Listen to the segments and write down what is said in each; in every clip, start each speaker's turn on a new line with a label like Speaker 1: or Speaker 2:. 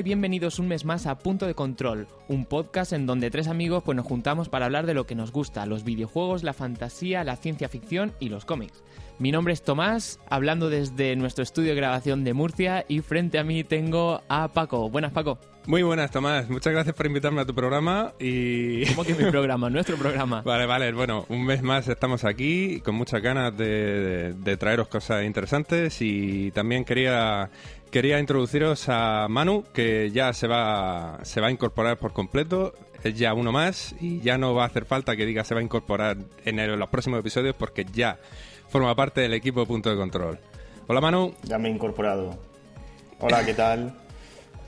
Speaker 1: Y bienvenidos un mes más a Punto de Control, un podcast en donde tres amigos pues nos juntamos para hablar de lo que nos gusta, los videojuegos, la fantasía, la ciencia ficción y los cómics. Mi nombre es Tomás, hablando desde nuestro estudio de grabación de Murcia y frente a mí tengo a Paco. Buenas Paco.
Speaker 2: Muy buenas, Tomás. Muchas gracias por invitarme a tu programa y...
Speaker 1: ¿Cómo que mi programa? Nuestro programa.
Speaker 2: Vale, vale. Bueno, un mes más estamos aquí con muchas ganas de, de traeros cosas interesantes y también quería quería introduciros a Manu, que ya se va, se va a incorporar por completo. Es ya uno más y ya no va a hacer falta que diga se va a incorporar en, los próximos episodios porque ya forma parte del equipo de Punto de Control. Hola Manu.
Speaker 3: Ya me he incorporado. Hola, ¿qué tal?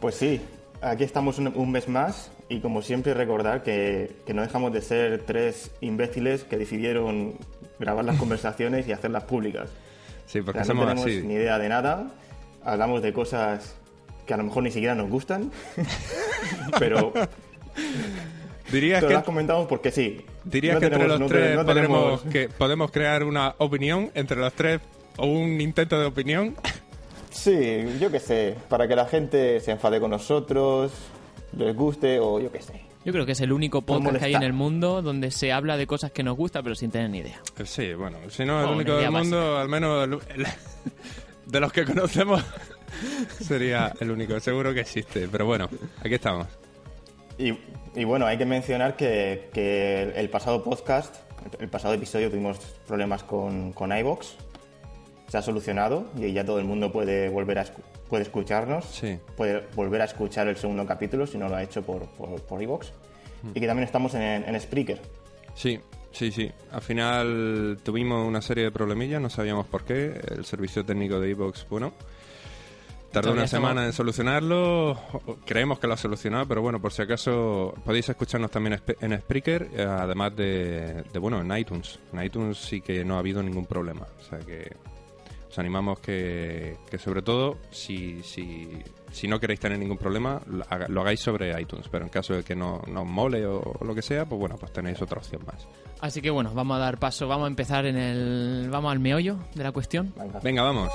Speaker 3: Pues sí, aquí estamos un, mes más y como siempre recordar que, que, no dejamos de ser tres imbéciles que decidieron grabar las conversaciones y hacerlas públicas.
Speaker 2: Sí, porque somos
Speaker 3: no
Speaker 2: tenemos
Speaker 3: ni idea de nada hablamos de cosas que a lo mejor ni siquiera nos gustan, pero
Speaker 2: Dirías que
Speaker 3: las comentamos porque sí.
Speaker 2: Dirías que entre los tres podemos, que podemos crear una opinión entre los tres o un intento de opinión.
Speaker 3: Sí, yo qué sé, para que la gente se enfade con nosotros, les guste o yo qué sé.
Speaker 1: Yo creo que es el único podcast que hay en el mundo donde se habla de cosas que nos gustan pero sin tener ni idea.
Speaker 2: Sí, bueno, si no es el único del mundo, al menos de los que conocemos, sería el único. Seguro que existe, pero bueno, aquí estamos.
Speaker 3: Y, bueno, hay que mencionar que, el pasado podcast, el pasado episodio tuvimos problemas con, con iVox. Se ha solucionado y ya todo el mundo puede volver a puede escucharnos.
Speaker 2: Sí.
Speaker 3: Puede volver a escuchar el segundo capítulo si no lo ha hecho por, por, iVox. Mm. Y que también estamos en, en Spreaker.
Speaker 2: Sí, Sí, sí. Al final tuvimos una serie de problemillas, no sabíamos por qué. El servicio técnico de Evox, bueno, tardó una semana en solucionarlo. Creemos que lo ha solucionado, pero bueno, por si acaso podéis escucharnos también en Spreaker, eh, además de, bueno, en iTunes. En iTunes sí que no ha habido ningún problema. O sea que os animamos que, que sobre todo, si, si, si no queréis tener ningún problema, lo hagáis sobre iTunes. Pero en caso de que no, no os mole o lo que sea, pues bueno, pues tenéis otra opción más.
Speaker 1: Así que bueno, vamos a dar paso, vamos a empezar en el... Vamos al meollo de la cuestión.
Speaker 2: Venga, vamos.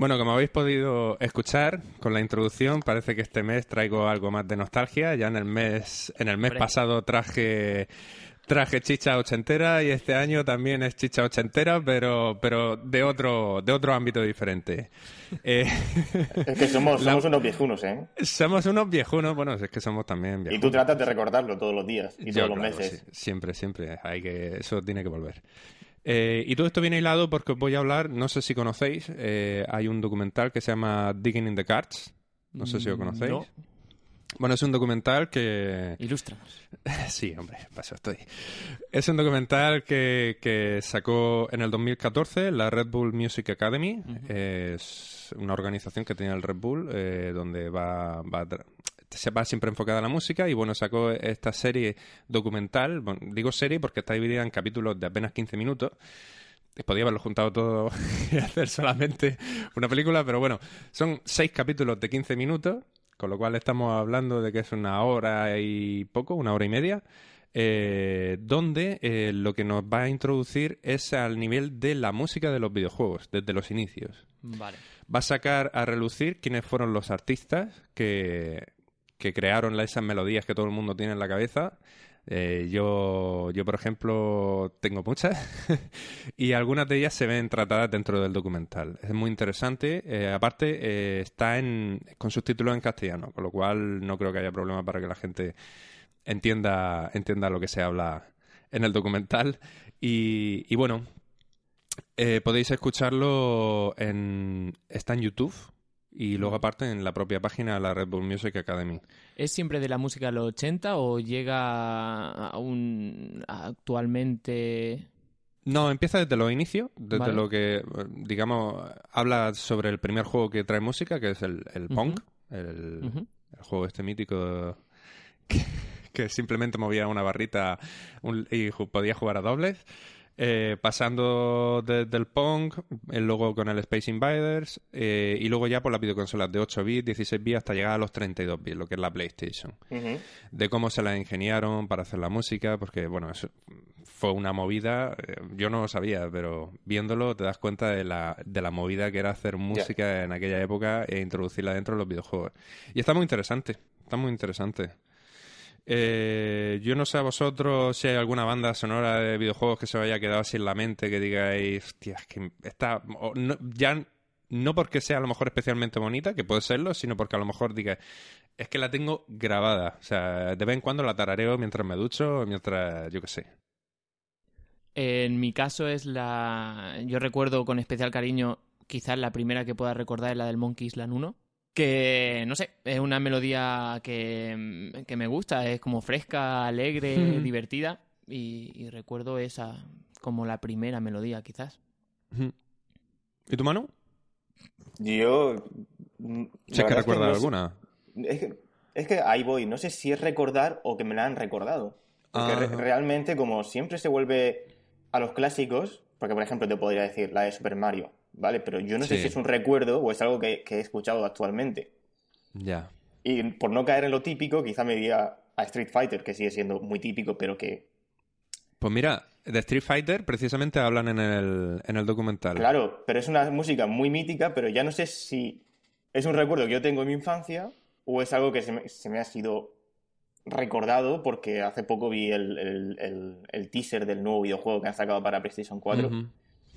Speaker 2: Bueno, como habéis podido escuchar con la introducción, parece que este mes traigo algo más de nostalgia. Ya en el mes, en el mes pasado traje traje chicha ochentera y este año también es chicha ochentera, pero, pero de otro, de otro ámbito diferente.
Speaker 3: Eh, es que somos, unos viejunos, ¿eh?
Speaker 2: Somos unos viejunos, bueno, es que somos también viejunos.
Speaker 3: Y tú tratas de recordarlo todos los días y todos los meses.
Speaker 2: siempre, siempre. Hay que, eso tiene que volver. Eh, y todo esto viene hilado porque os voy a hablar, no sé si conocéis, eh, hay un documental que se llama Digging in the Cards. No sé si lo mm, conocéis. Bueno, es un documental que...
Speaker 1: Ilustra.
Speaker 2: sí, hombre, paso estoy. Es un documental que, que, sacó en el 2014 la Red Bull Music Academy. Es una organización que tiene el Red Bull, eh, donde va, va, se va siempre enfocada a la música y bueno, sacó esta serie documental, digo serie porque está dividida en capítulos de apenas 15 minutos. Podía haberlo juntado todo y hacer solamente una película, pero bueno, son seis capítulos de 15 minutos, con lo cual estamos hablando de que es una hora y poco, una hora y media, eh, donde eh, lo que nos va a introducir es al nivel de la música de los videojuegos, desde los inicios.
Speaker 1: Vale.
Speaker 2: Va a sacar a relucir quiénes fueron los artistas que, que crearon esas melodías que todo el mundo tiene en la cabeza. Eh, yo, yo, por ejemplo, tengo muchas y algunas de ellas se ven tratadas dentro del documental. Es muy interesante. Eh, aparte, eh, está en, con subtítulos en castellano, con lo cual no creo que haya problema para que la gente entienda, entienda lo que se habla en el documental. Y, y bueno, podéis escucharlo en... está en YouTube y luego aparte en la propia página de la Red Bull Music Academy.
Speaker 1: ¿Es siempre de la música de los 80 o llega a un actualmente
Speaker 2: no, empieza desde los inicios, desde
Speaker 1: Vale.
Speaker 2: lo que, digamos, habla sobre el primer juego que trae música, que es el, el Pong, el,
Speaker 1: Ujú.
Speaker 2: el juego este mítico que, que simplemente movía una barrita un- y podía jugar a dobles. Eh, pasando desde el Pong, eh, luego con el Space Invaders eh, y luego ya por las videoconsolas de 8 bits, 16 bits hasta llegar a los 32 bits, lo que es la PlayStation de cómo se la ingeniaron para hacer la música, porque bueno, eso fue una movida, eh, yo no lo sabía, pero viéndolo te das cuenta de la, de la movida que era hacer música en aquella época e introducirla dentro de los videojuegos. Y está muy interesante, está muy interesante. Eh, yo no sé a vosotros si hay alguna banda sonora de videojuegos que se os haya quedado así en la mente, que digáis, hostia, es que está... no- ya no porque sea a lo mejor especialmente bonita, que puede serlo, sino porque a lo mejor diga, es que la tengo grabada. O sea, de vez en cuando la tarareo mientras me ducho mientras, yo qué sé.
Speaker 1: En mi caso es la... Yo recuerdo con especial cariño, quizás la primera que pueda recordar es la del Monkey Island 1. Que, no sé, es una melodía que, que me gusta, es como fresca, alegre, divertida. Y, y recuerdo esa como la primera melodía, quizás.
Speaker 2: ¿Y tu mano?
Speaker 3: Yo. mm,
Speaker 2: Si es que recuerdas
Speaker 3: no
Speaker 2: alguna.
Speaker 3: Es que, es que ahí voy, no sé si es recordar o que me la han recordado. Porque re-
Speaker 2: Ajá.
Speaker 3: realmente, como siempre se vuelve a los clásicos, porque por ejemplo te podría decir la de Super Mario, ¿vale? Pero yo no sé si es un recuerdo o es algo que, que he escuchado actualmente.
Speaker 2: Ya.
Speaker 3: Y por no caer en lo típico, quizá me diría a Street Fighter, que sigue siendo muy típico, pero que,
Speaker 2: Pues mira, de Street Fighter precisamente hablan en el, en el documental.
Speaker 3: claro, pero es una música muy mítica, pero ya no sé si es un recuerdo que yo tengo en mi infancia o es algo que se me, se me ha sido recordado porque hace poco vi el, el- el- el teaser del nuevo videojuego que han sacado para PlayStation 4.
Speaker 2: Ujú.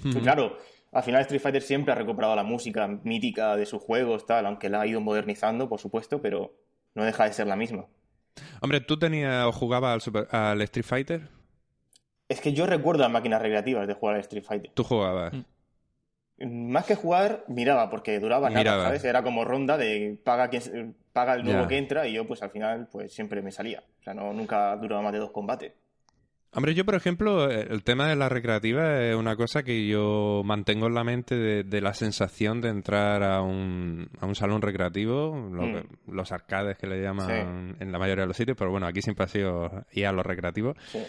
Speaker 3: Y
Speaker 2: Ujú.
Speaker 3: claro, al final Street Fighter siempre ha recuperado la música mítica de sus juegos, tal, aunque la ha ido modernizando, por supuesto, pero no deja de ser la misma.
Speaker 2: Hombre, ¿tú tenías o jugabas al, Super- al Street Fighter?
Speaker 3: Es que yo recuerdo las máquinas recreativas de jugar al Street Fighter.
Speaker 2: Tú jugabas.
Speaker 1: Mm.
Speaker 3: Más que jugar, miraba, porque duraba nada,
Speaker 2: Miraba.
Speaker 3: ¿sabes? Era como ronda de paga, quien, se- paga el nuevo que entra y yo pues al final pues siempre me salía. O sea, no, nunca duraba más de dos combates.
Speaker 2: Hombre, yo, por ejemplo, eh, el tema de la recreativa es una cosa que yo mantengo en la mente de, de la sensación de entrar a un, a un salón recreativo, lo
Speaker 3: Mm.
Speaker 2: los arcades que le llaman en la mayoría de los sitios, pero bueno, aquí siempre ha sido ir a los recreativos.
Speaker 3: Sí.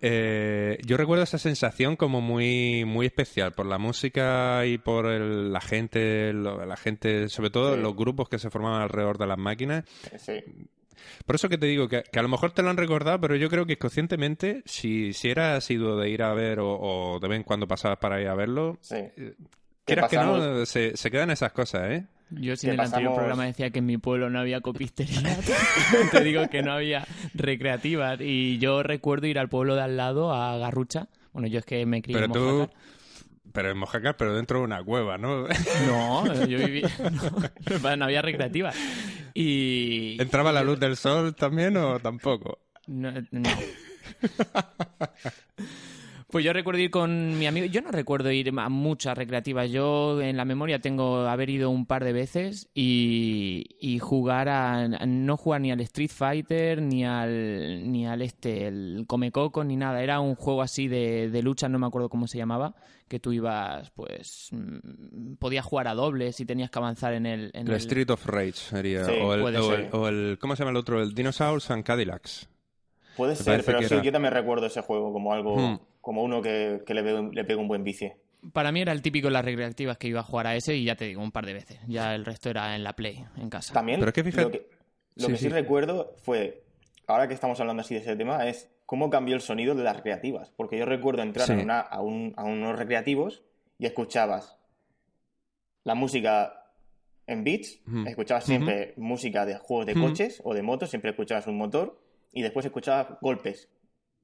Speaker 2: Eh, yo recuerdo esa sensación como muy muy especial por la música y por el- la gente, lo- la gente, sobre todo
Speaker 3: Sí.
Speaker 2: los grupos que se formaban alrededor de las máquinas.
Speaker 3: Sí.
Speaker 2: Por eso que te digo que, que a lo mejor te lo han recordado, pero yo creo que conscientemente, si, si eras asiduo de ir a ver o, o de vez en cuando pasabas para ir a verlo,
Speaker 3: sí.
Speaker 2: quieras que no, se, se quedan esas cosas, ¿eh?
Speaker 1: Yo si en el anterior
Speaker 3: pasamos-
Speaker 1: programa decía que en mi pueblo no había copistería, te digo que no había recreativas. Y yo recuerdo ir al pueblo de al lado, a Garrucha. Bueno, yo es que me crié
Speaker 2: Pero
Speaker 1: en
Speaker 2: tú,
Speaker 1: Mojácar.
Speaker 2: pero en Mojácar, pero dentro de una cueva, ¿no?
Speaker 1: No, yo viví... No, no había recreativas. Y...
Speaker 2: ¿Entraba la luz del sol también o tampoco?
Speaker 1: No, no. Pues yo recuerdo ir con mi amigo. Yo no recuerdo ir a muchas recreativas. Yo en la memoria tengo haber ido un par de veces y, y jugar a. No jugar ni al Street Fighter, ni al. ni al este, el Come Coco, ni nada. Era un juego así de, de lucha, no me acuerdo cómo se llamaba. Que tú ibas, pues. mm, Podías jugar a dobles y tenías que avanzar en el. En
Speaker 2: El
Speaker 1: el-
Speaker 2: Street of Rage sería.
Speaker 3: Sí,
Speaker 2: o, el,
Speaker 1: puede
Speaker 2: o,
Speaker 1: ser.
Speaker 2: el, o el- ¿Cómo se llama el otro? El Dinosaurs and Cadillacs.
Speaker 3: Puede
Speaker 2: Me
Speaker 3: ser, pero sí,
Speaker 2: era-
Speaker 3: yo también recuerdo ese juego como algo,
Speaker 2: Hmm.
Speaker 3: Como uno que, que le, le pega un buen vicio.
Speaker 1: Para mí era el típico en las recreativas que iba a jugar a ese y ya te digo, un par de veces. Ya el resto era en la Play, en casa.
Speaker 3: También
Speaker 2: Pero es que fíjate-
Speaker 3: lo que, lo
Speaker 2: Sí,
Speaker 3: que sí,
Speaker 2: sí.
Speaker 3: recuerdo fue, ahora que estamos hablando así de ese tema, es cómo cambió el sonido de las recreativas. Porque yo recuerdo entrar
Speaker 2: Sí.
Speaker 3: a, una- a, un- a unos recreativos y escuchabas la música en beats, escuchabas siempre música de juegos de coches o de motos, siempre escuchabas un motor y después escuchabas golpes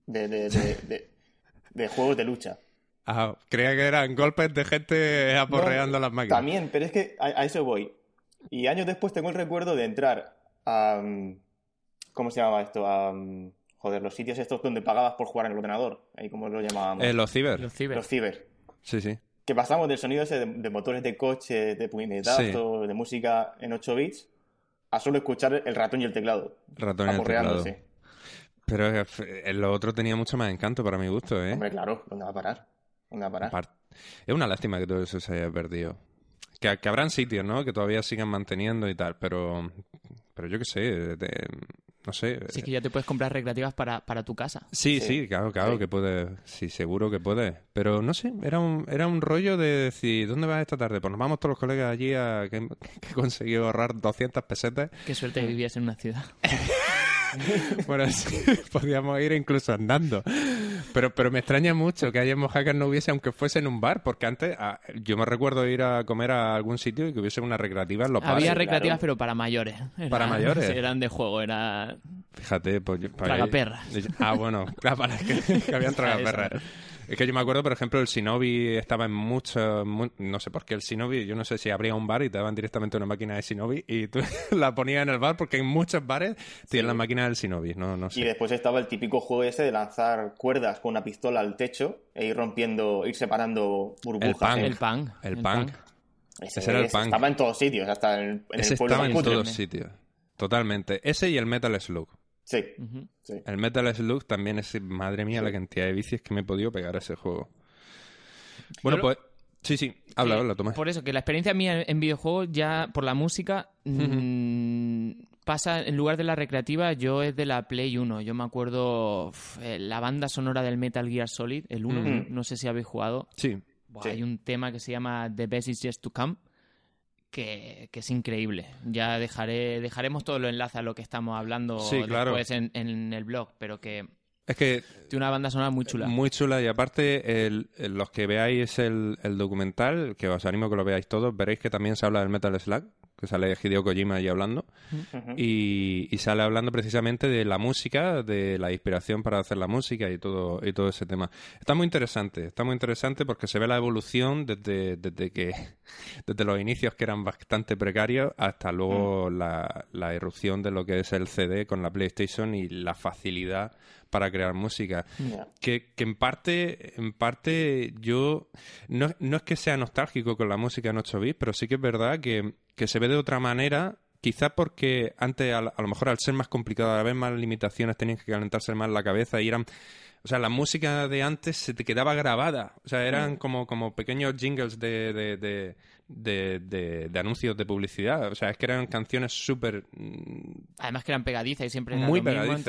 Speaker 3: de, de- de- de- juegos de lucha.
Speaker 2: Ah, creía que eran golpes de gente aporreando
Speaker 3: No,
Speaker 2: las máquinas.
Speaker 3: También, pero es que a, a eso voy. Y años después tengo el recuerdo de entrar a, mm, ¿Cómo se llamaba esto? A, mm, joder, los sitios estos donde pagabas por jugar en el ordenador. Ahí como lo llamábamos.
Speaker 2: Eh, los ciber.
Speaker 1: Los ciber.
Speaker 3: Los ciber.
Speaker 2: Sí, sí.
Speaker 3: Que pasamos del sonido ese de, de motores de coche, de puñetazos, de música en 8 bits, a solo escuchar el ratón y el teclado.
Speaker 2: Ratón y el teclado.
Speaker 3: sí.
Speaker 2: Pero eh, f- lo otro tenía mucho más encanto para mi gusto, ¿eh?
Speaker 3: Hombre, claro, ¿dónde va a parar? ¿Dónde va a parar?
Speaker 2: Es una lástima que todo eso se haya perdido. Que, que habrán sitios, ¿no? Que todavía sigan manteniendo y tal, pero... Pero yo qué sé, de- no sé.
Speaker 1: Sí, que ya te puedes comprar recreativas para, para tu casa.
Speaker 2: Sí,
Speaker 3: Sí.
Speaker 2: sí, claro, claro
Speaker 3: Sí.
Speaker 2: que puede, sí, seguro que puede. Pero no sé, era un, era un rollo de decir, ¿dónde vas esta tarde? Pues nos vamos todos los colegas allí a que, que he conseguido ahorrar 200 pesetas.
Speaker 1: Qué suerte que vivías en una ciudad.
Speaker 2: Bueno, sí, podíamos ir incluso andando. Pero, pero me extraña mucho que en Mojácar no hubiese, aunque fuese en un bar, porque antes ah, yo me recuerdo ir a comer a algún sitio y que hubiese una recreativa en los
Speaker 1: Había
Speaker 2: bares.
Speaker 1: recreativas,
Speaker 3: claro.
Speaker 1: pero para mayores. Era-
Speaker 2: ¿Para mayores?
Speaker 1: eran de juego, era...
Speaker 2: Fíjate, pues yo- para-
Speaker 1: Tragaperras.
Speaker 2: Ah, bueno, claro, para que, que habían tragaperras. Es que yo me acuerdo, por ejemplo, el Shinobi estaba en muchos... mu- no sé por qué el Shinobi, yo no sé si abría un bar y te daban directamente una máquina de Shinobi y tú la ponías en el bar porque en muchos bares tienen la máquina del Shinobi, no, no
Speaker 3: Y
Speaker 2: sé.
Speaker 3: después estaba el típico juego ese de lanzar cuerdas con una pistola al techo e ir rompiendo, ir separando burbujas.
Speaker 2: El punk.
Speaker 3: ¿eh?
Speaker 1: El punk.
Speaker 2: El punk.
Speaker 3: Ese,
Speaker 2: ese era el
Speaker 3: ese
Speaker 2: punk.
Speaker 3: Estaba en todos sitios, hasta en, en
Speaker 2: Ese
Speaker 3: el pueblo
Speaker 2: estaba en todos sitios. Totalmente. Ese y el Metal Slug.
Speaker 3: Sí.
Speaker 2: El Metal Slug también es, madre mía, la cantidad de vicios que me he podido pegar a ese juego. Bueno, pues... Sí, sí. Habla,
Speaker 1: Que-
Speaker 2: habla, Tomás.
Speaker 1: Por eso, que la experiencia mía en videojuegos ya por la música mm, pasa, en lugar de la recreativa, yo es de la Play 1. Yo me acuerdo uf, eh, la banda sonora del Metal Gear Solid, el 1,
Speaker 3: Ujú.
Speaker 1: no sé si habéis jugado.
Speaker 2: Sí.
Speaker 1: Buah,
Speaker 3: Sí.
Speaker 1: Hay un tema que se llama The Best Is Just to Come. Que, que es increíble. Ya dejaré, dejaremos todo lo enlace a lo que estamos hablando
Speaker 2: Sí, claro.
Speaker 1: después en, en el blog, pero que
Speaker 2: Es que
Speaker 1: tiene una banda sonora muy chula.
Speaker 2: Muy chula y aparte el- el- los que veáis el, el documental, que os animo que lo veáis todos, veréis que también se habla del Metal Slug, que sale Hideo Kojima ahí hablando, y, y sale hablando precisamente de la música, de la inspiración para hacer la música y todo, y todo ese tema. Está muy interesante, está muy interesante porque se ve la evolución desde, desde que desde los inicios que eran bastante precarios hasta luego la, la irrupción de lo que es el CD con la PlayStation y la facilidad para crear música. Que, que en parte en parte yo no, no es que sea nostálgico con la música en 8 bits pero sí que es verdad que, que se ve de otra manera quizás porque antes a, a lo mejor al ser más complicado al haber más limitaciones tenías que calentarse más la cabeza y eran o sea, la música de antes se te quedaba grabada. O sea, eran como, como pequeños jingles de, de, de, de, de- de anuncios de publicidad. O sea, es que eran canciones súper mm,
Speaker 1: Además que eran pegadizas y siempre era
Speaker 2: muy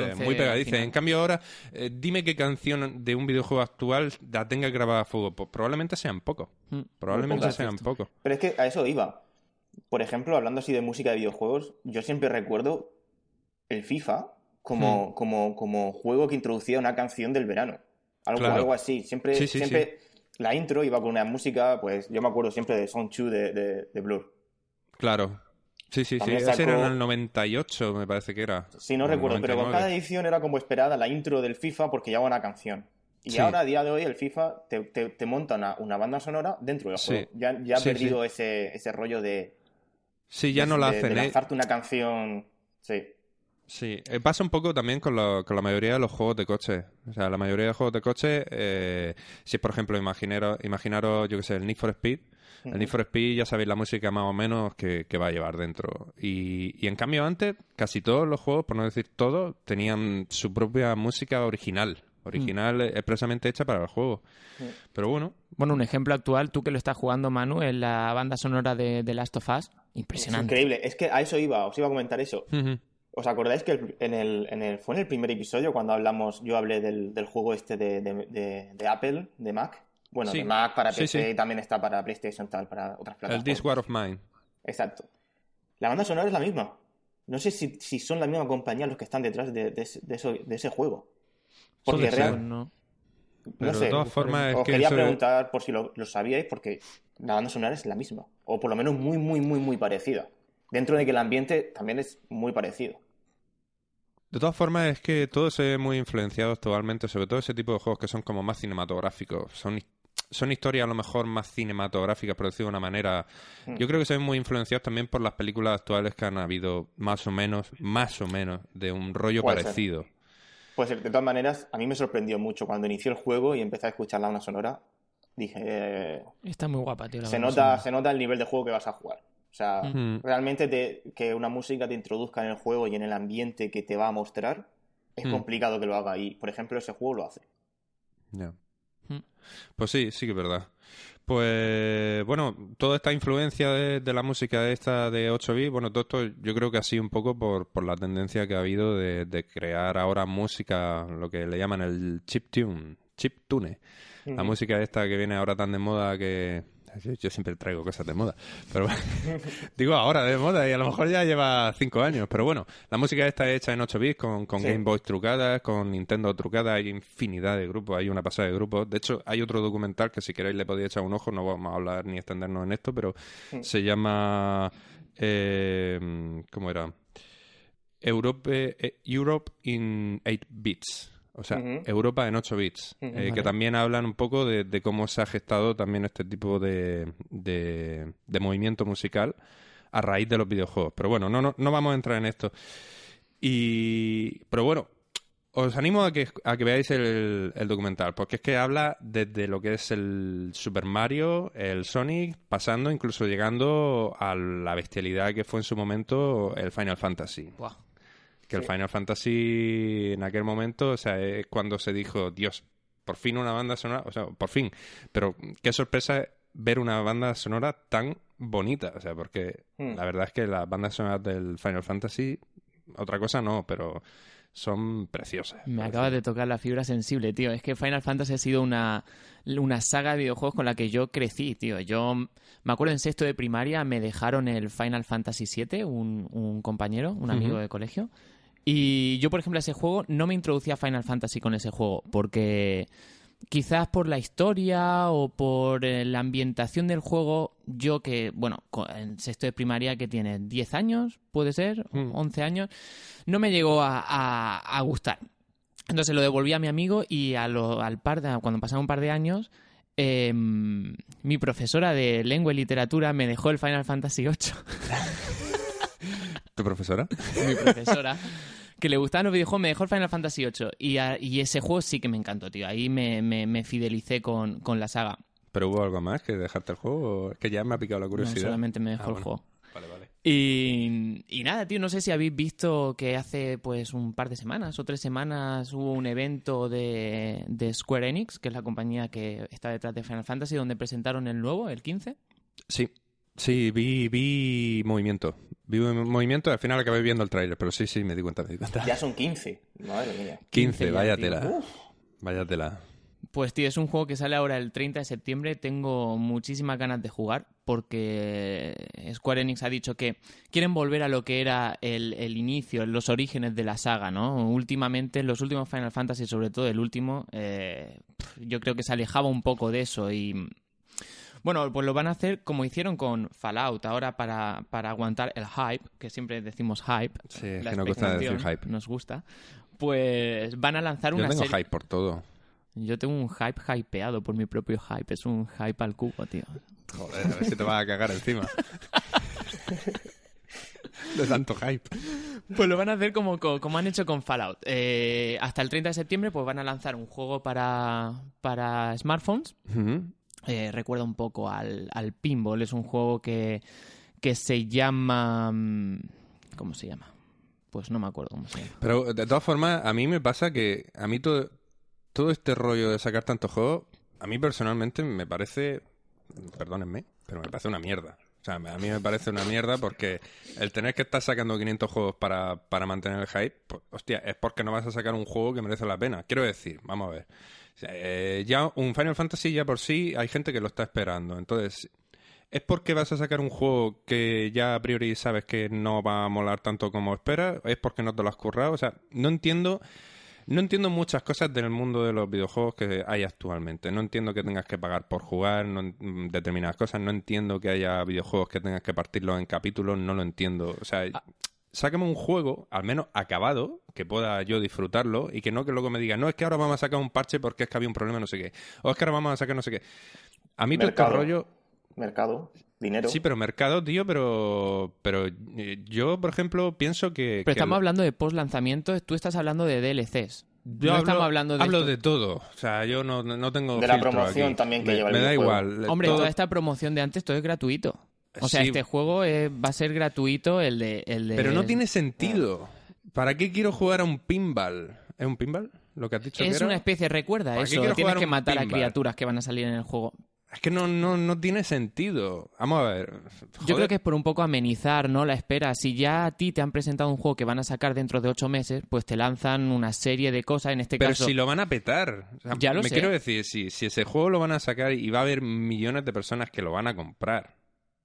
Speaker 1: entonces,
Speaker 2: muy
Speaker 1: final-
Speaker 2: En cambio ahora, eh, dime qué canción de un videojuego actual la tenga grabada a fuego. Pues probablemente sean pocos.
Speaker 1: Mm.
Speaker 2: Probablemente sean pocos.
Speaker 3: Pero es que a eso iba. Por ejemplo, hablando así de música de videojuegos, yo siempre recuerdo el FIFA como, como, como juego que introducía una canción del verano. Algo,
Speaker 2: Claro.
Speaker 3: algo así. Siempre,
Speaker 2: Sí, sí,
Speaker 3: siempre la intro iba con una música, pues yo me acuerdo siempre de Song 2 de, de, de Blur.
Speaker 2: Claro. Sí, sí, sí.
Speaker 3: También
Speaker 2: Ese era en
Speaker 3: sacó-
Speaker 2: el 98, me parece que era.
Speaker 3: Sí, no
Speaker 2: O
Speaker 3: recuerdo, pero con
Speaker 2: 99.
Speaker 3: cada edición era como esperada la intro del FIFA porque llevaba una canción. Y
Speaker 2: Sí.
Speaker 3: ahora, a día de hoy, el FIFA te, te, te monta una, una banda sonora dentro del
Speaker 2: Sí.
Speaker 3: juego. Ya, ya ha
Speaker 2: Sí,
Speaker 3: perdido Ese, ese rollo de,
Speaker 2: Sí, ya
Speaker 3: de-
Speaker 2: no la
Speaker 3: de-
Speaker 2: hacen.
Speaker 3: de
Speaker 2: ¿eh?
Speaker 3: lanzarte una canción. Sí.
Speaker 2: Sí, eh, pasa un poco también con, lo- con la mayoría de los juegos de coche. O sea, la mayoría de juegos de coche, eh, si por ejemplo, imaginaros, imaginaros yo que sé, el Need for Speed. El Need for Speed ya sabéis la música más o menos que, que va a llevar dentro. Y, y en cambio antes, casi todos los juegos, por no decir todos, tenían su propia música original. Original eh, expresamente hecha para el juego. Pero bueno,
Speaker 1: Bueno, un ejemplo actual, tú que lo estás jugando, Manu, es la banda sonora de The Last of Us.
Speaker 3: Es
Speaker 1: Impresionante.
Speaker 3: increíble. Es que a eso iba, os iba a comentar eso. ¿Os acordáis que el- en el, en el, fue en el primer episodio cuando hablamos, yo hablé del, del juego este de, de- de- de Apple, de Mac? Bueno,
Speaker 2: Sí.
Speaker 3: de Mac para PC
Speaker 2: sí.
Speaker 3: y también está para PlayStation tal, para otras
Speaker 2: el
Speaker 3: plataformas.
Speaker 2: This War of Mine.
Speaker 3: Exacto. La banda sonora es la misma. No sé si, si son la misma compañía los que están detrás de, de ese, de eso- de ese juego. Porque
Speaker 2: Puede ser.
Speaker 3: real-
Speaker 1: Pues no.
Speaker 2: Pero
Speaker 3: no sé,
Speaker 2: de todas formas es
Speaker 3: os
Speaker 2: que
Speaker 3: quería
Speaker 2: eso-
Speaker 3: preguntar por si lo, lo sabíais, porque la banda sonora es la misma. O por lo menos muy, muy, muy, muy parecida. Dentro de que el ambiente también es muy parecido.
Speaker 2: De todas formas, es que todo se ve muy influenciado actualmente, sobre todo ese tipo de juegos que son como más cinematográficos. Son, son historias a lo mejor más cinematográficas, por decirlo de una manera. Yo creo que se ven muy influenciados también por las películas actuales que han habido, más o menos, más o menos, de un rollo parecido.
Speaker 3: Pues de todas maneras, a mí me sorprendió mucho cuando inició el juego y empecé a escuchar la una sonora. Dije.
Speaker 1: Está muy guapa, tío.
Speaker 3: se, nota, se nota el nivel de juego que vas a jugar. O sea, realmente que una música te introduzca en el juego y en el ambiente que te va a mostrar es complicado que lo haga. Y, por ejemplo, ese juego lo hace.
Speaker 2: Ya. Pues sí, sí que es verdad. Pues bueno, toda esta influencia de, la música esta de 8 bits, bueno, todo esto yo creo que ha sido un poco por, por la tendencia que ha habido de, crear ahora música, lo que le llaman el chip tune, chip tune. La música esta que viene ahora tan de moda que, yo, siempre traigo cosas de moda. Pero digo ahora de moda y a lo mejor ya lleva cinco años. Pero bueno, la música está hecha en 8 bits con, con Game Boy trucadas, con Nintendo trucadas. Hay infinidad de grupos, hay una pasada de grupos. De hecho, hay otro documental que si queréis le podéis echar un ojo. No vamos a hablar ni extendernos en esto, pero se llama. Eh, ¿Cómo era? Europe, eh, Europe in 8 bits o sea, Europa en 8 bits, eh, que también hablan un poco de, cómo se ha gestado también este tipo de, de, movimiento musical a raíz de los videojuegos. Pero bueno, no, no, no vamos a entrar en esto. Y, pero bueno, os animo a que, a que veáis el, el, documental, porque es que habla desde lo que es el Super Mario, el Sonic, pasando incluso llegando a la bestialidad que fue en su momento el Final Fantasy. Que el Final Fantasy en aquel momento, o sea, es cuando se dijo, Dios, por fin una banda sonora, o sea, por fin. Pero qué sorpresa ver una banda sonora tan bonita, o sea, porque hmm. la verdad es que las bandas sonoras del Final Fantasy, otra cosa no, pero son preciosas.
Speaker 1: Me acabas de tocar la fibra sensible, tío. Es que Final Fantasy ha sido una, una saga de videojuegos con la que yo crecí, tío. Yo me acuerdo en sexto de primaria me dejaron el Final Fantasy VII, un, un compañero, un amigo de colegio. Y yo, por ejemplo, ese juego no me introducía a Final Fantasy con ese juego, porque quizás por la historia o por eh, la ambientación del juego, yo que, bueno, en sexto de primaria que tiene 10 años, puede ser, 11 mm. años, no me llegó a, gustar. Entonces lo devolví a mi amigo y al par de, cuando pasaron un par de años, em, mi profesora de lengua y literatura me dejó el Final Fantasy VIII.
Speaker 2: ¿Tu profesora?
Speaker 1: mi profesora que le gustaban los videojuegos, me dejó el Final Fantasy VIII. Y, y ese juego sí que me encantó, tío. Ahí me, me, fidelicé con, la saga.
Speaker 2: ¿Pero hubo algo más que dejarte el juego? Es que ya me ha picado la curiosidad.
Speaker 1: No, solamente me dejó ah, el juego.
Speaker 2: Vale, vale.
Speaker 1: Y, y, nada, tío, no sé si habéis visto que hace pues un par de semanas o tres semanas hubo un evento de, de Square Enix, que es la compañía que está detrás de Final Fantasy, donde presentaron el nuevo, el 15.
Speaker 2: Sí, Sí, vi, vi movimiento. Vi movimiento y al final acabé viendo el tráiler, pero sí, sí, me di cuenta, me di cuenta.
Speaker 3: Ya son 15, madre mía.
Speaker 2: 15, vaya tela. Vaya tela.
Speaker 1: Pues tío, es un juego que sale ahora el 30 de septiembre. Tengo muchísimas ganas de jugar porque Square Enix ha dicho que quieren volver a lo que era el, el inicio, los orígenes de la saga, ¿no? Últimamente, los últimos Final Fantasy, sobre todo el último, eh, yo creo que se alejaba un poco de eso y bueno, pues lo van a hacer como hicieron con Fallout, ahora para, para aguantar el hype, que siempre decimos hype.
Speaker 2: Sí, es que nos gusta decir hype.
Speaker 1: Nos gusta. Pues van a lanzar una
Speaker 2: Yo tengo hype por todo.
Speaker 1: Yo tengo un hype hypeado por mi propio hype. Es un hype al cubo, tío.
Speaker 2: Joder, a ver si te vas a cagar encima. de tanto hype.
Speaker 1: Pues lo van a hacer como, como han hecho con Fallout. Eh, hasta el 30 de septiembre pues van a lanzar un juego para, para smartphones. Eh, recuerda un poco al, al, pinball. Es un juego que, que se llama... Mm, ¿Cómo se llama? Pues no me acuerdo cómo se llama.
Speaker 2: Pero de todas formas, a mí me pasa que a mí todo, todo este rollo de sacar tantos juegos, a mí personalmente me parece, perdónenme, pero me parece una mierda. O sea, a mí me parece una mierda porque el tener que estar sacando 500 juegos para, para mantener el hype, pues, hostia, es porque no vas a sacar un juego que merece la pena. Quiero decir, vamos a ver. Eh, ya un Final Fantasy ya por sí hay gente que lo está esperando. Entonces, ¿es porque vas a sacar un juego que ya a priori sabes que no va a molar tanto como esperas? ¿Es porque no te lo has currado? O sea, no entiendo... No entiendo muchas cosas del mundo de los videojuegos que hay actualmente. No entiendo que tengas que pagar por jugar no, determinadas cosas. No entiendo que haya videojuegos que tengas que partirlos en capítulos. No lo entiendo. O sea,
Speaker 1: ah,
Speaker 2: sácame un juego, al menos acabado, que pueda yo disfrutarlo y que no que luego me diga, no, es que ahora vamos a sacar un parche porque es que había un problema, no sé qué. O es que ahora vamos a sacar no sé qué. A mí todo este rollo...
Speaker 3: Mercado, dinero.
Speaker 2: Sí, pero mercado, tío, pero, pero eh, yo, por ejemplo, pienso que...
Speaker 1: Pero estamos hablando de post-lanzamiento, tú estás hablando de DLCs.
Speaker 2: Yo no estamos hablando de Hablo de todo. O sea, yo no, no tengo.
Speaker 3: De la promoción también que lleva el
Speaker 2: Me da igual.
Speaker 1: Hombre, toda esta promoción de antes todo es gratuito. O sea, este juego va a ser gratuito, el de, el de.
Speaker 2: Pero no tiene sentido. ¿Para qué quiero jugar a un pinball? ¿Es un pinball? Lo que has dicho
Speaker 1: Es
Speaker 2: que
Speaker 1: una especie, recuerda eso. Tienes que matar a criaturas que van a salir en el juego.
Speaker 2: Es que no, no, no tiene sentido. Vamos a ver.
Speaker 1: Yo creo que es por un poco amenizar, ¿no? La espera. Si ya a ti te han presentado un juego que van a sacar dentro de ocho meses, pues te lanzan una serie de cosas, en este
Speaker 2: caso...
Speaker 1: Pero
Speaker 2: si lo van a petar.
Speaker 1: ya lo
Speaker 2: me quiero decir, si, si ese juego lo van a sacar y va a haber millones de personas que lo van a comprar.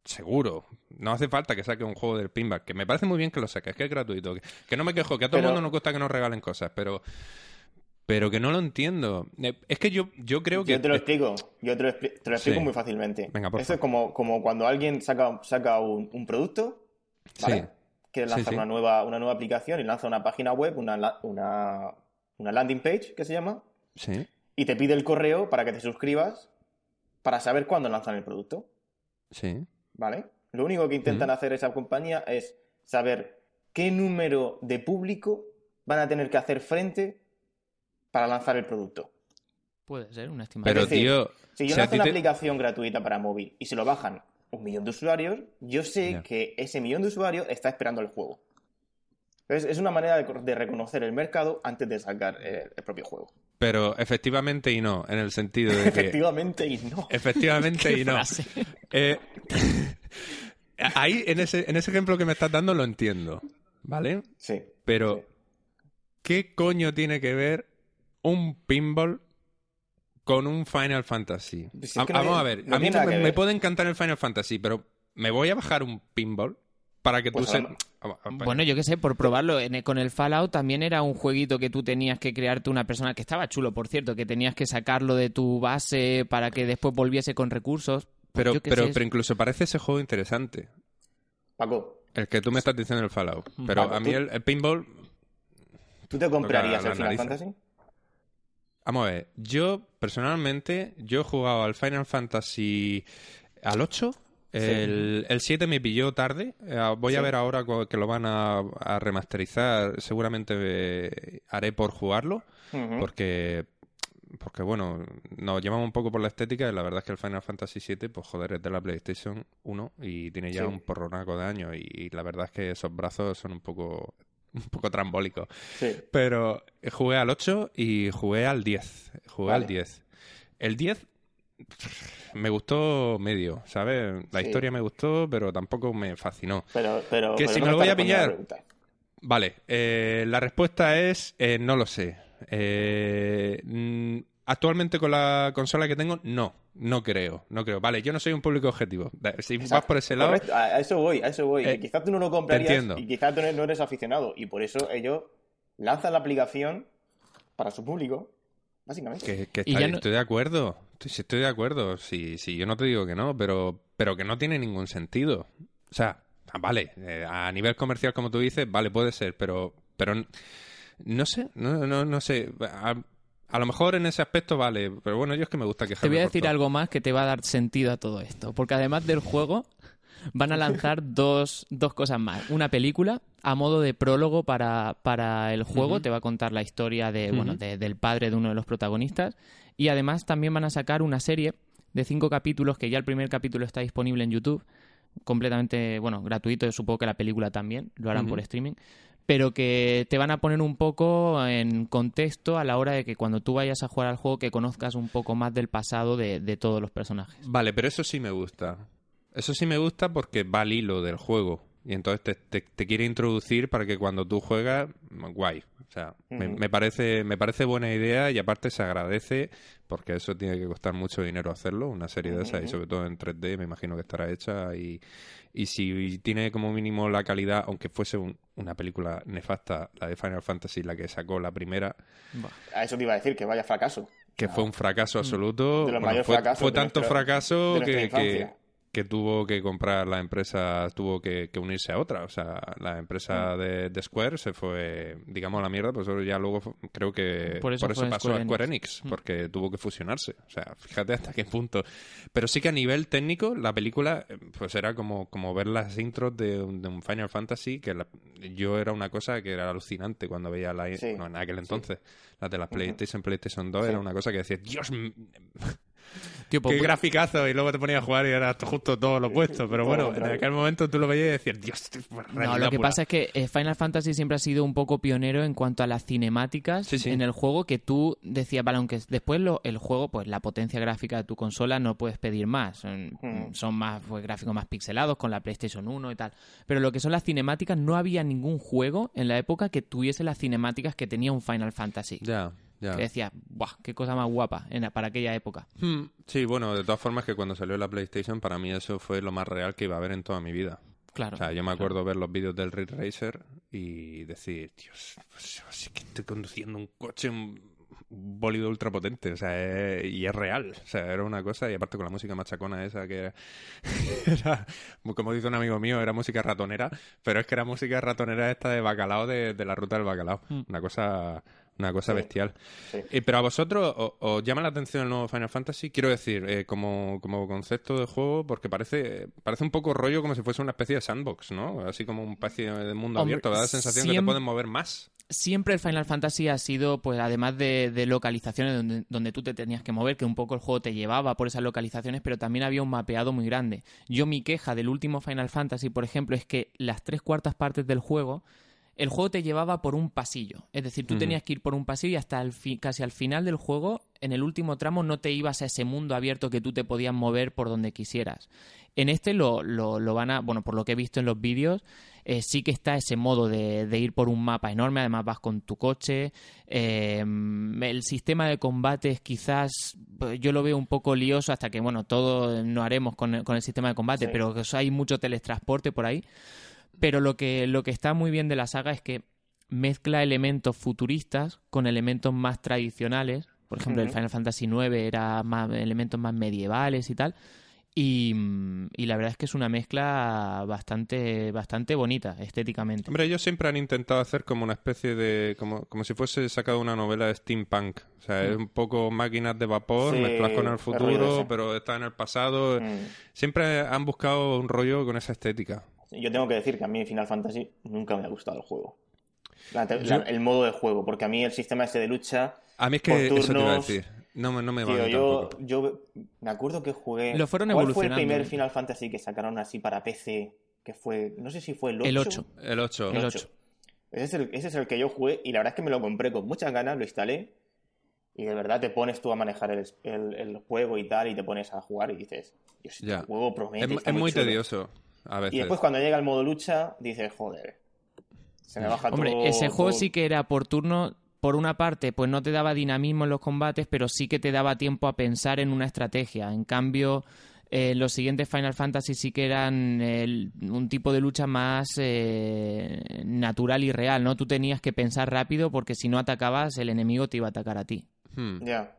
Speaker 2: Seguro. No hace falta que saque un juego del pinback, que me parece muy bien que lo saques, que es gratuito. Que, no me quejo, que a todo el mundo nos gusta que nos regalen cosas, pero pero que no lo entiendo. Eh, es que yo, yo creo que...
Speaker 3: Yo te lo explico, yo te lo, explico muy fácilmente. Venga, por Eso es como, como cuando alguien saca, saca un, producto, ¿vale? Que lanza Una, nueva, una nueva aplicación y lanza una página web, una, una, una landing page, que se llama,
Speaker 2: sí.
Speaker 3: y te pide el correo para que te suscribas para saber cuándo lanzan el producto.
Speaker 2: Sí.
Speaker 3: ¿Vale? Lo único que intentan hacer esa compañía es saber qué número de público van a tener que hacer frente para lanzar el producto.
Speaker 1: Puede ser una estimación.
Speaker 2: Pero, tío.
Speaker 3: Si yo lanzo una aplicación gratuita para móvil y se lo bajan un millón de usuarios, yo sé que ese millón de usuarios está esperando el juego. Es una manera de, reconocer el mercado antes de sacar el, propio juego.
Speaker 2: Pero efectivamente y no, en el sentido de que...
Speaker 3: efectivamente y no.
Speaker 2: Efectivamente y no. Eh, ahí, en ese, en ese ejemplo que me estás dando, lo entiendo. ¿Vale?
Speaker 3: Sí.
Speaker 2: Pero, ¿qué coño tiene que ver un pinball con un Final Fantasy. Pues vamos a ver, a mí me, puede encantar el Final Fantasy, pero me voy a bajar un pinball para que tú pues se...
Speaker 1: Bueno, yo qué sé, por probarlo. con el Fallout también era un jueguito que tú tenías que crearte una persona que estaba chulo, por cierto, que tenías que sacarlo de tu base para que después volviese con recursos.
Speaker 2: Pero, pero, pero incluso parece ese juego interesante.
Speaker 3: Paco.
Speaker 2: El que tú me estás diciendo el Fallout. Pero a mí el, pinball...
Speaker 3: ¿Tú te comprarías el Final Fantasy?
Speaker 2: Vamos a ver, yo personalmente, yo he jugado al Final Fantasy al 8. El, 7 me pilló tarde. Eh, voy a ver ahora que lo van a, remasterizar. Seguramente eh, haré por jugarlo. Porque porque bueno, nos llevamos un poco por la estética y la verdad es que el Final Fantasy VII, pues joder, es de la PlayStation 1 y tiene ya un porronaco de años y, la verdad es que esos brazos son un poco un poco trambólico.
Speaker 3: Sí.
Speaker 2: Pero jugué al 8 y jugué al 10. Jugué al 10. El 10 me gustó medio, ¿sabes? La historia me gustó, pero tampoco me fascinó.
Speaker 3: Pero, pero,
Speaker 2: que si me lo voy a pillar. Vale, eh, la respuesta es eh, no lo sé. Eh, mm, actualmente con la consola que tengo, no. No creo, no creo. Vale, yo no soy un público objetivo. Si vas por ese lado.
Speaker 3: A eso voy, a eso voy. Quizás tú no lo comprarías y quizás tú no eres aficionado. Y por eso ellos lanzan la aplicación para su público, básicamente.
Speaker 2: Que, Estoy de acuerdo. Estoy, estoy de acuerdo. Sí, sí, yo no te digo que no, pero, pero que no tiene ningún sentido. O sea, vale, eh, a nivel comercial, como tú dices, vale, puede ser, pero, pero no sé, no, no, no sé. A lo mejor en ese aspecto vale, pero bueno, yo es que me gusta que
Speaker 1: Te voy a decir algo más que te va a dar sentido a todo esto. Porque además del juego, van a lanzar dos, dos cosas más. Una película a modo de prólogo para, para el juego. Te va a contar la historia de, bueno, del padre de uno de los protagonistas. Y además también van a sacar una serie de cinco capítulos, que ya el primer capítulo está disponible en YouTube completamente, bueno, gratuito, supongo que la película también, lo harán por streaming, pero que te van a poner un poco en contexto a la hora de que cuando tú vayas a jugar al juego que conozcas un poco más del pasado de, todos los personajes.
Speaker 2: Vale, pero eso sí me gusta. Eso sí me gusta porque va al hilo del juego. Y entonces te, te, quiere introducir para que cuando tú juegas, guay. O sea, me, parece, me parece buena idea y aparte se agradece porque eso tiene que costar mucho dinero hacerlo, una serie de esas y sobre todo en 3D me imagino que estará hecha y, y si tiene como mínimo la calidad, aunque fuese una película nefasta, la de Final Fantasy, la que sacó la primera.
Speaker 3: A eso te iba a decir, que vaya fracaso.
Speaker 2: Que fue un fracaso absoluto. fue, tanto fracaso que, que tuvo que comprar la empresa, tuvo que, unirse a otra. O sea, la empresa mm. de, Square se fue, digamos, a la mierda, pues ya luego creo que por eso, pasó a Square Enix, mm. porque tuvo que fusionarse. O sea, fíjate hasta qué punto. Pero sí que a nivel técnico, la película, pues era como, como ver las intros de, un Final Fantasy, que yo era una cosa que era alucinante cuando veía la... no, en aquel entonces, la de las PlayStation, PlayStation 2, era una cosa que decía, Dios Qué pues, graficazo, y luego te ponías a jugar y era justo todo lo opuesto. Pero bueno, en aquel momento tú lo veías y decías, Dios,
Speaker 1: No, lo que pasa es que eh, Final Fantasy siempre ha sido un poco pionero en cuanto a las cinemáticas en el juego que tú decías, vale, aunque después lo, el juego, pues la potencia gráfica de tu consola no puedes pedir más. Son, hmm. más pues, gráficos más pixelados con la PlayStation 1 y tal. Pero lo que son las cinemáticas, no había ningún juego en la época que tuviese las cinemáticas que tenía un Final Fantasy.
Speaker 2: Ya.
Speaker 1: Que decía, ¡buah! ¡Qué cosa más guapa en, para aquella época!
Speaker 2: Hmm. Sí, bueno, de todas formas que cuando salió la PlayStation, para mí eso fue lo más real que iba a haber en toda mi vida.
Speaker 1: Claro.
Speaker 2: O sea, yo me acuerdo ver los vídeos del Ridge Racer y decir, Dios, pues, sí que estoy conduciendo un coche, un bólido ultrapotente, o sea, y es real, o sea, era una cosa, y aparte con la música machacona esa que era, como dice un amigo mío, era música ratonera, pero es que era música ratonera esta de bacalao, de, de la ruta del bacalao, hmm. una cosa una cosa bestial. Eh, pero a vosotros os, llama la atención el nuevo Final Fantasy, quiero decir, eh, como, como concepto de juego, porque parece, parece un poco rollo como si fuese una especie de sandbox, ¿no? Así como un especie de mundo abierto, da la sensación de que te pueden mover más.
Speaker 1: Siempre el Final Fantasy ha sido, pues además de, localizaciones donde, donde, tú te tenías que mover, que un poco el juego te llevaba por esas localizaciones, pero también había un mapeado muy grande. Yo mi queja del último Final Fantasy, por ejemplo, es que las tres cuartas partes del juego el juego te llevaba por un pasillo. Es decir, tú tenías que ir por un pasillo y hasta el casi al final del juego, en el último tramo, no te ibas a ese mundo abierto que tú te podías mover por donde quisieras. En este lo, lo, van a, bueno, por lo que he visto en los vídeos, eh, sí que está ese modo de, ir por un mapa enorme, además vas con tu coche. Eh, el sistema de combates quizás pues, yo lo veo un poco lioso hasta que, bueno, todo no haremos con, el sistema de combate, pero hay mucho teletransporte por ahí. Pero lo que, lo que está muy bien de la saga es que mezcla elementos futuristas con elementos más tradicionales. Por ejemplo, el Final Fantasy IX era más elementos más medievales y tal. Y, la verdad es que es una mezcla bastante bastante bonita estéticamente.
Speaker 2: Hombre, ellos siempre han intentado hacer como una especie de como, como si fuese sacado una novela de steampunk, o sea, es un poco máquinas de vapor mezclas con el futuro, pero está en el pasado. Mm. Siempre han buscado un rollo con esa estética.
Speaker 3: Yo tengo que decir que a mí Final Fantasy nunca me ha gustado el juego. el modo de juego, porque a mí el sistema ese de lucha.
Speaker 2: A mí es que eso te iba a decir. No, me, no me
Speaker 3: va yo, yo me acuerdo que jugué.
Speaker 1: Lo fueron
Speaker 3: ¿Cuál fue el primer Final Fantasy que sacaron así para PC? Que fue. No sé si fue el 8.
Speaker 1: El 8.
Speaker 2: El 8.
Speaker 1: El 8.
Speaker 3: Ese, es el, ese es el que yo jugué y la verdad es que me lo compré con muchas ganas, lo instalé y de verdad te pones tú a manejar el, el, juego y tal y te pones a jugar y dices, Dios, este juego promete.
Speaker 2: Es, muy, tedioso.
Speaker 3: Y después cuando llega el modo lucha, dices, joder, se me baja
Speaker 1: Hombre, ese juego sí que era por turno. Por una parte, pues no te daba dinamismo en los combates, pero sí que te daba tiempo a pensar en una estrategia. En cambio, eh, los siguientes Final Fantasy sí que eran un tipo de lucha más eh, natural y real, ¿no? Tú tenías que pensar rápido porque si no atacabas, el enemigo te iba a atacar a ti.
Speaker 3: Hmm. Ya.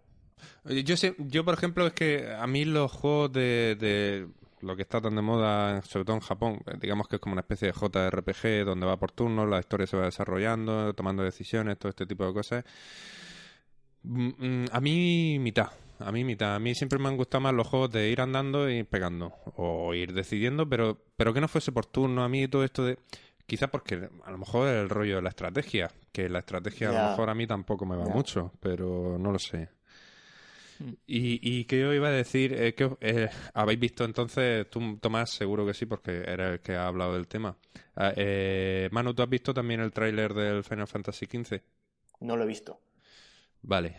Speaker 2: Yo, sé, yo, por ejemplo, es que a mí los juegos de lo que está tan de moda, sobre todo en Japón, eh, digamos que es como una especie de JRPG donde va por turnos, la historia se va desarrollando, tomando decisiones, todo este tipo de cosas. Mm, mm, a mí mitad, a mí mitad. A mí siempre me han gustado más los juegos de ir andando y pegando o ir decidiendo, pero, pero que no fuese por turno. A mí todo esto de... Quizás porque a lo mejor el rollo de la estrategia, que la estrategia a lo mejor a mí tampoco me va mucho, pero no lo sé. Y, y que yo iba a decir, eh, que eh, habéis visto entonces, tú Tomás seguro que sí, porque era el que ha hablado del tema. Ah, eh, Manu, ¿tú has visto también el tráiler del Final Fantasy XV?
Speaker 3: No lo he visto.
Speaker 2: Vale,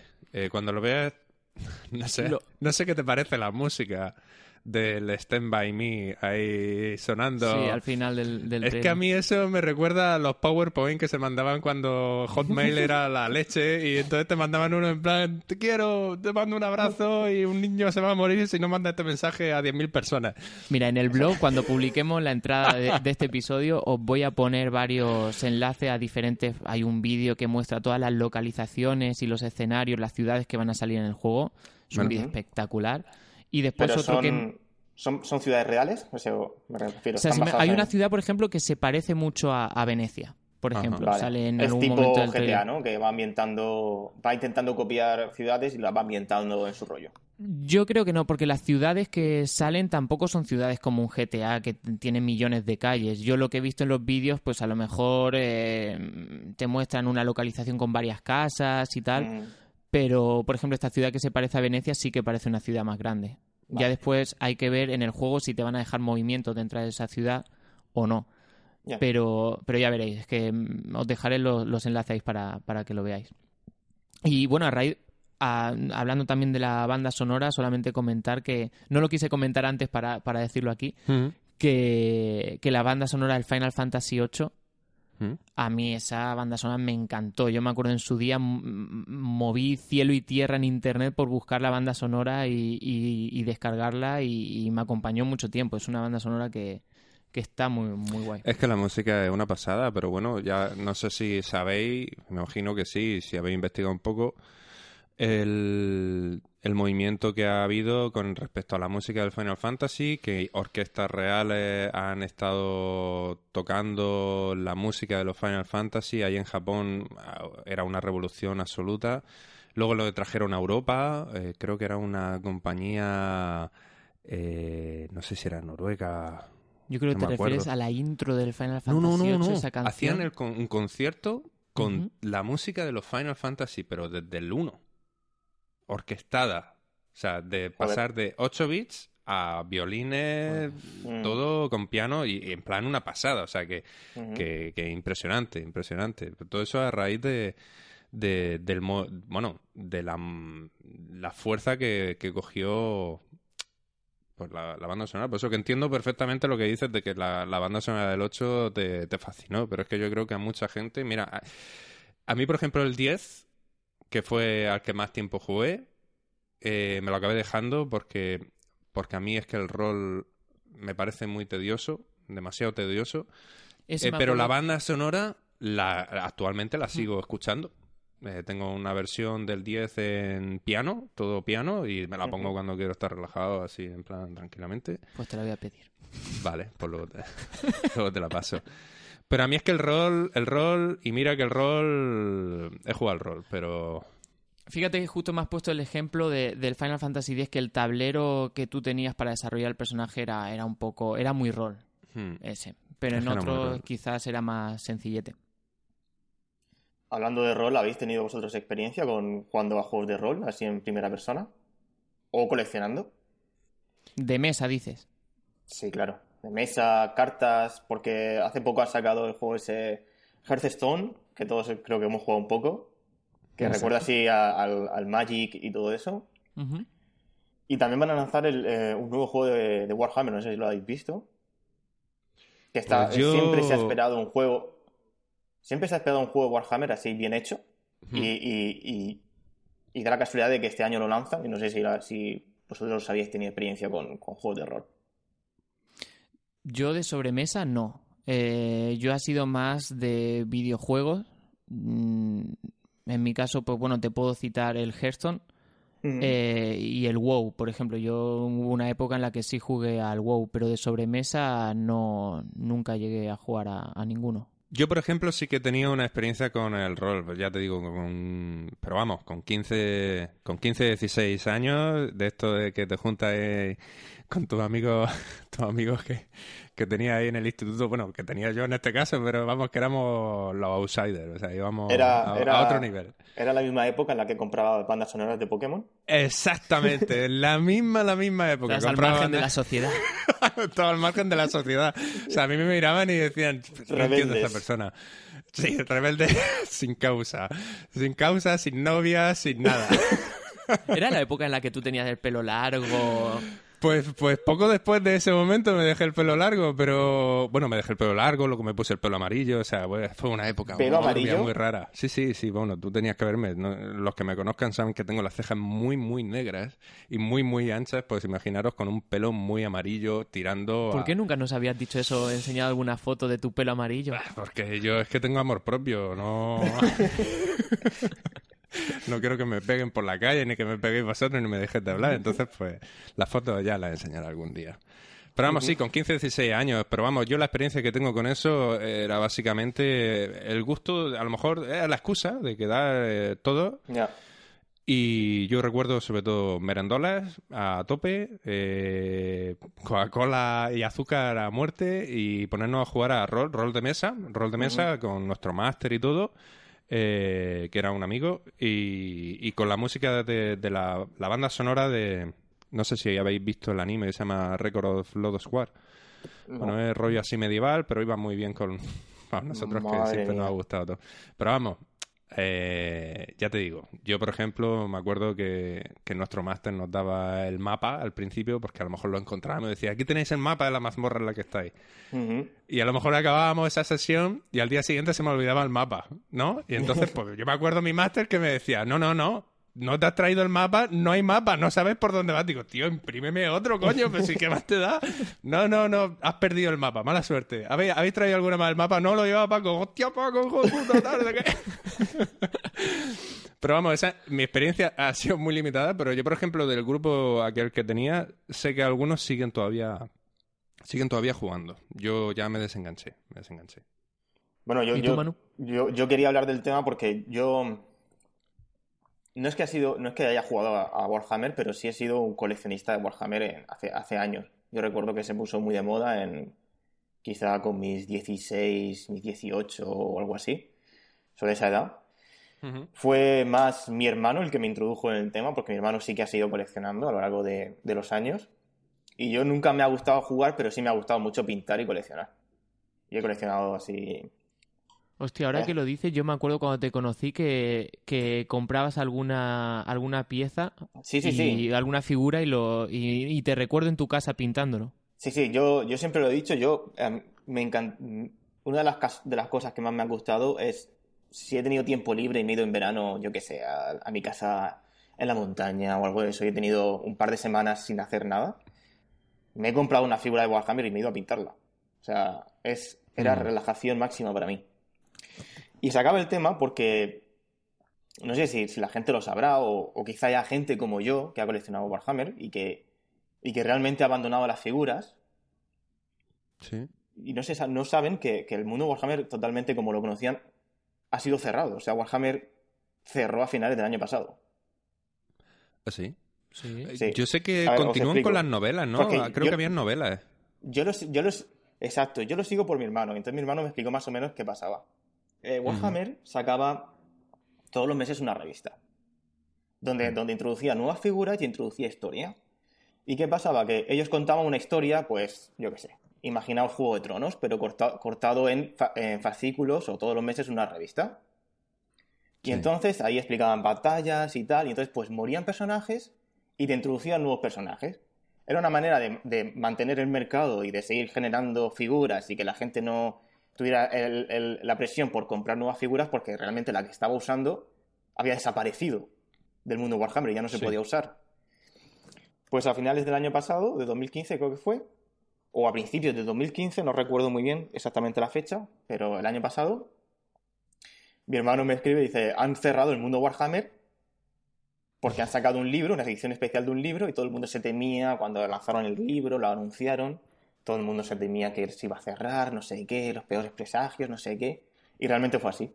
Speaker 2: cuando lo veas, no sé, no sé qué te parece la música del Stand By Me ahí sonando.
Speaker 1: Sí, al final del, del
Speaker 2: Es que a mí eso me recuerda a los PowerPoint que se mandaban cuando Hotmail era la leche y entonces te mandaban uno en plan, te quiero, te mando un abrazo y un niño se va a morir si no manda este mensaje a 10.000 personas.
Speaker 1: Mira, en el blog, cuando publiquemos la entrada de, de este episodio, os voy a poner varios enlaces a diferentes... Hay un vídeo que muestra todas las localizaciones y los escenarios, las ciudades que van a salir en el juego. Es un vídeo espectacular. Y después otro que...
Speaker 3: ¿Son, son ciudades reales? O sea, me refiero.
Speaker 1: O sea,
Speaker 3: ¿están
Speaker 1: si me-
Speaker 3: basadas
Speaker 1: hay
Speaker 3: en-
Speaker 1: una ciudad, por ejemplo, que se parece mucho a, a Venecia, por
Speaker 2: Ajá.
Speaker 1: ejemplo.
Speaker 3: Vale.
Speaker 1: Sale en
Speaker 3: es
Speaker 1: algún
Speaker 3: tipo
Speaker 1: momento del
Speaker 3: GTA,
Speaker 1: trailer.
Speaker 3: ¿no? Que va ambientando, va intentando copiar ciudades y las va ambientando en su rollo.
Speaker 1: Yo creo que no, porque las ciudades que salen tampoco son ciudades como un GTA que tienen millones de calles. Yo lo que he visto en los vídeos, pues a lo mejor eh, te muestran una localización con varias casas y tal,
Speaker 3: Mm,
Speaker 1: pero por ejemplo esta ciudad que se parece a Venecia sí que parece una ciudad más grande. Ya después hay que ver en el juego si te van a dejar movimiento dentro de esa ciudad o no.
Speaker 3: ya.
Speaker 1: Pero, pero ya veréis, es que mm, os dejaré los, los enlaces para, para que lo veáis. Y bueno, a raíz, a- hablando también de la banda sonora, solamente comentar que, no lo quise comentar antes para, para decirlo aquí, que, que la banda sonora del Final Fantasy VIII,
Speaker 2: Mm.
Speaker 1: a mí esa banda sonora me encantó. Yo me acuerdo en su día moví cielo y tierra en internet por buscar la banda sonora y, y- y descargarla y, y me acompañó mucho tiempo. Es una banda sonora que, que está muy, muy guay.
Speaker 2: Es que la música es una pasada, pero bueno, ya no sé si sabéis, me imagino que sí, si habéis investigado un poco, el, el movimiento que ha habido con respecto a la música del Final Fantasy, que orquestas reales han estado tocando la música de los Final Fantasy, ahí en Japón ah, era una revolución absoluta. Luego lo trajeron a Europa, eh, creo que era una compañía, eh, no sé si era noruega,
Speaker 1: Yo creo que te
Speaker 2: acuerdo.
Speaker 1: refieres a la intro del Final
Speaker 2: no, no,
Speaker 1: Fantasy
Speaker 2: no,
Speaker 1: esa canción.
Speaker 2: Hacían el con- un concierto con la música de los Final Fantasy, pero desde el 1. Orquestada. O sea, de pasar de 8 bits a violines,
Speaker 3: Mm,
Speaker 2: todo con piano y, y en plan una pasada. O sea, que, que, que impresionante, impresionante. Todo eso a raíz de, de- del mo- bueno, de la, la fuerza que, que cogió pues la, la banda sonora. Por eso que entiendo perfectamente lo que dices de que la, la banda sonora del 8 te, te fascinó, pero es que yo creo que a mucha gente, mira, a, a mí por ejemplo el 10, que fue al que más tiempo jugué, eh, me lo acabé dejando porque, porque a mí es que el rol me parece muy tedioso, demasiado tedioso. Eh, pero la banda sonora la, actualmente la sigo escuchando. Eh, tengo una versión del 10 en piano, todo piano, y me la pongo cuando quiero estar relajado, así en plan tranquilamente.
Speaker 1: Pues te la voy a pedir.
Speaker 2: Vale, pues luego te, luego te la paso. Pero a mí es que el rol, el rol, y mira que el rol, he jugado al rol, pero
Speaker 1: Fíjate que justo me has puesto el ejemplo de- del Final Fantasy X, que el tablero que tú tenías para desarrollar el personaje era, era un poco, era muy rol,
Speaker 2: hmm,
Speaker 1: ese. Pero
Speaker 2: Es
Speaker 1: en
Speaker 2: rol.
Speaker 1: quizás era más sencillete.
Speaker 3: Hablando de rol, ¿habéis tenido vosotros experiencia con jugando a juegos de rol, así en primera persona? ¿O coleccionando?
Speaker 1: De mesa, dices.
Speaker 3: Sí, claro. De mesa, cartas, porque hace poco ha sacado el juego ese Hearthstone, que todos creo que hemos jugado un poco, que
Speaker 1: Exacto.
Speaker 3: recuerda así a- al, al Magic y todo eso. Y también van a lanzar el, eh, un nuevo juego de, de Warhammer, no sé si lo habéis visto. Que está,
Speaker 2: Pues yo-
Speaker 3: siempre se ha esperado un juego. Siempre se ha esperado un juego de Warhammer así bien hecho. Y, y- y- y da la casualidad de que este año lo lanzan. Y no sé si, la- si vosotros habéis tenido experiencia con, con juegos de rol.
Speaker 1: Yo de sobremesa no. Eh, yo ha sido más de videojuegos. Mm, En mi caso, pues bueno, te puedo citar el Hearthstone eh, y el WoW, por ejemplo. Yo hubo una época en la que sí jugué al WoW, pero de sobremesa no nunca llegué a jugar a, a ninguno.
Speaker 2: Yo, por ejemplo, sí que he tenido una experiencia con el rol, pues ya te digo, con, pero vamos, con 15, con 15, 16 años, de esto de que te juntas con tus amigos, tus amigos que, que tenías ahí en el instituto, bueno, que tenía yo en este caso, pero vamos, que éramos los outsiders, o sea, íbamos
Speaker 3: Era-
Speaker 2: a,
Speaker 3: era-
Speaker 2: a otro nivel.
Speaker 3: Era la misma época en la que compraba bandas sonoras de Pokémon.
Speaker 2: Exactamente, la misma, la misma época.
Speaker 1: Estás al margen de la sociedad.
Speaker 2: Estaba al margen de la sociedad. O sea, a mí me miraban y decían, no entiendo a esa persona. Sí, rebelde sin causa. Sin causa, sin novia, sin nada.
Speaker 1: Era la época en la que tú tenías el pelo largo.
Speaker 2: Pues, pues poco después de ese momento me dejé el pelo largo, pero bueno, me dejé el pelo largo, luego me puse el pelo amarillo, o sea, pues, fue una época
Speaker 3: ¿Pelo
Speaker 2: muy,
Speaker 3: amarillo?
Speaker 2: muy rara. Sí, sí, sí, bueno, tú tenías que verme. ¿no? Los que me conozcan saben que tengo las cejas muy, muy negras y muy, muy anchas, pues imaginaros con un pelo muy amarillo tirando
Speaker 1: ¿Por
Speaker 2: a-
Speaker 1: qué nunca nos habías dicho eso, enseñado alguna foto de tu pelo amarillo?
Speaker 2: Porque yo es que tengo amor propio, no... no quiero que me peguen por la calle, ni que me peguéis vosotros, ni me dejéis de hablar. Entonces, pues, las fotos ya las enseñaré algún día. Pero vamos, sí, con 15, 16 años. Pero vamos, yo la experiencia que tengo con eso era básicamente el gusto, a lo mejor era la excusa de quedar eh, todo. Y yo recuerdo sobre todo merendolas a tope, eh, Coca-Cola y azúcar a muerte y ponernos a jugar a rol, rol de mesa, rol de mesa con nuestro máster y todo, eh, que era un amigo, y, y con la música de, de la, la banda sonora de... No sé si habéis visto el anime que se llama Record of Blood Squad. Bueno, es rollo así medieval, pero iba muy bien con nosotros que siempre nos ha gustado todo. Pero vamos, eh, ya te digo, yo por ejemplo me acuerdo que, que nuestro máster nos daba el mapa al principio porque a lo mejor lo encontrábamos y decía, aquí tenéis el mapa de la mazmorra en la que estáis. Y a lo mejor acabábamos esa sesión y al día siguiente se me olvidaba el mapa, ¿no? Y entonces, pues yo me acuerdo mi máster que me decía, no, no, no, no te has traído el mapa, no hay mapa, no sabes por dónde vas. Digo, tío, imprímeme otro, coño, pero si qué más te da. No, no, no, has perdido el mapa, mala suerte. ¿Habéis, ¿habéis traído alguna más el mapa? No, lo llevaba Paco. Hostia, Paco, hijo de puta, tal, de qué. Pero vamos, esa, mi experiencia ha sido muy limitada, pero yo, por ejemplo, del grupo aquel que tenía, sé que algunos siguen todavía siguen todavía jugando. Yo ya me desenganché, me desenganché.
Speaker 3: Bueno, yo,
Speaker 1: ¿Y tú,
Speaker 3: yo, yo, yo quería hablar del tema porque yo no es que ha sido, no es que haya jugado a, a Warhammer, pero sí he sido un coleccionista de Warhammer en- hace, hace años. Yo recuerdo que se puso muy de moda en quizá con mis 16, mis 18 o algo así, sobre esa edad. Fue más mi hermano el que me introdujo en el tema, porque mi hermano sí que ha seguido coleccionando a lo largo de, de los años. Y yo nunca me ha gustado jugar, pero sí me ha gustado mucho pintar y coleccionar. Y he coleccionado así.
Speaker 1: Hostia, ahora que lo dices, yo me acuerdo cuando te conocí que, que comprabas alguna, alguna pieza
Speaker 3: Sí, sí,
Speaker 1: y
Speaker 3: sí.
Speaker 1: alguna figura y, lo, y, y te recuerdo en tu casa pintándolo.
Speaker 3: Sí, sí, yo, yo siempre lo he dicho, yo em, me encanta. Una de las, de las cosas que más me han gustado es si he tenido tiempo libre y me he ido en verano, yo qué sé, a, a mi casa en la montaña o algo de eso, y he tenido un par de semanas sin hacer nada, me he comprado una figura de Warhammer y me he ido a pintarla. O sea, es, era
Speaker 2: Mm.
Speaker 3: relajación máxima para mí. Y se acaba el tema porque no sé si, si la gente lo sabrá o, o quizá haya gente como yo que ha coleccionado Warhammer y que, y que realmente ha abandonado las figuras
Speaker 2: Sí.
Speaker 3: y no, se, no saben que, que el mundo Warhammer, totalmente como lo conocían, ha sido cerrado. O sea, Warhammer cerró a finales del año pasado.
Speaker 2: ¿Ah, sí?
Speaker 1: Sí.
Speaker 3: Sí.
Speaker 2: Yo sé que
Speaker 3: ver,
Speaker 2: continúan con las novelas, ¿no?
Speaker 3: Porque
Speaker 2: Ah, Creo
Speaker 3: yo-
Speaker 2: que habían novelas.
Speaker 3: Yo los, yo los, exacto, yo lo sigo por mi hermano. Entonces mi hermano me explicó más o menos qué pasaba. Eh, Warhammer sacaba todos los meses una revista donde, donde introducía nuevas figuras y introducía historia. ¿Y qué pasaba? Que ellos contaban una historia, pues, yo qué sé, imaginaos Juego de Tronos, pero corta- cortado en, fa- en fascículos o todos los meses una revista. Y
Speaker 2: Sí.
Speaker 3: entonces ahí explicaban batallas y tal, y entonces pues morían personajes y te introducían nuevos personajes. Era una manera de, de mantener el mercado y de seguir generando figuras y que la gente no tuviera el- el- la presión por comprar nuevas figuras porque realmente la que estaba usando había desaparecido del mundo Warhammer y ya no se
Speaker 2: Sí.
Speaker 3: podía usar. Pues a finales del año pasado, de 2015 creo que fue, o a principios de 2015, no recuerdo muy bien exactamente la fecha, pero el año pasado, mi hermano me escribe y dice, han cerrado el mundo Warhammer porque han sacado un libro, una edición especial de un libro, y todo el mundo se temía cuando lanzaron el libro, lo anunciaron, todo el mundo se temía que se iba a cerrar, no sé qué, los peores presagios, no sé qué, y realmente fue así.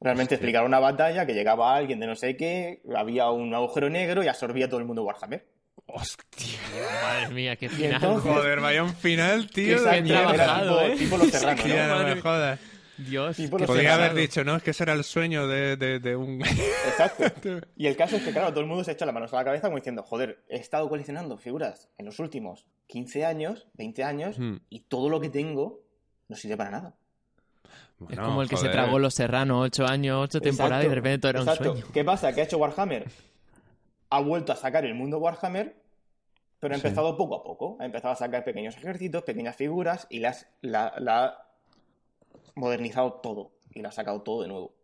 Speaker 3: Realmente
Speaker 2: Hostia.
Speaker 3: explicaron una batalla que llegaba alguien de no sé qué, había un agujero negro y absorbía todo el mundo Warhammer.
Speaker 2: Hostia.
Speaker 1: Madre mía, qué final.
Speaker 3: entonces-
Speaker 2: Joder, vaya un final, tío.
Speaker 3: Exacto,
Speaker 2: de
Speaker 1: trabajado,
Speaker 3: tipo,
Speaker 1: ¿eh?
Speaker 3: tipo los serranos, ¿no?
Speaker 2: No me jodas.
Speaker 1: Dios, qué
Speaker 3: los
Speaker 2: Podría haber dicho, no, es que ese era el sueño de, de- de un...
Speaker 3: Exacto. Y el caso es que, claro, todo el mundo se echa las manos a la cabeza como diciendo, joder, he estado coleccionando figuras en los últimos 15 años, 20 años,
Speaker 2: Hmm.
Speaker 3: y todo lo que tengo no sirve para nada.
Speaker 1: Es
Speaker 2: Bueno,
Speaker 1: como el que se tragó Los Serranos, ocho años, ocho temporadas y de repente todo era un
Speaker 3: exacto.
Speaker 1: sueño.
Speaker 3: ¿Qué pasa? Que ha hecho Warhammer. Ha vuelto a sacar el mundo Warhammer, pero ha
Speaker 2: Sí.
Speaker 3: empezado poco a poco. Ha empezado a sacar pequeños ejércitos, pequeñas figuras, y las, la, la ha modernizado todo. Y la ha sacado todo de nuevo.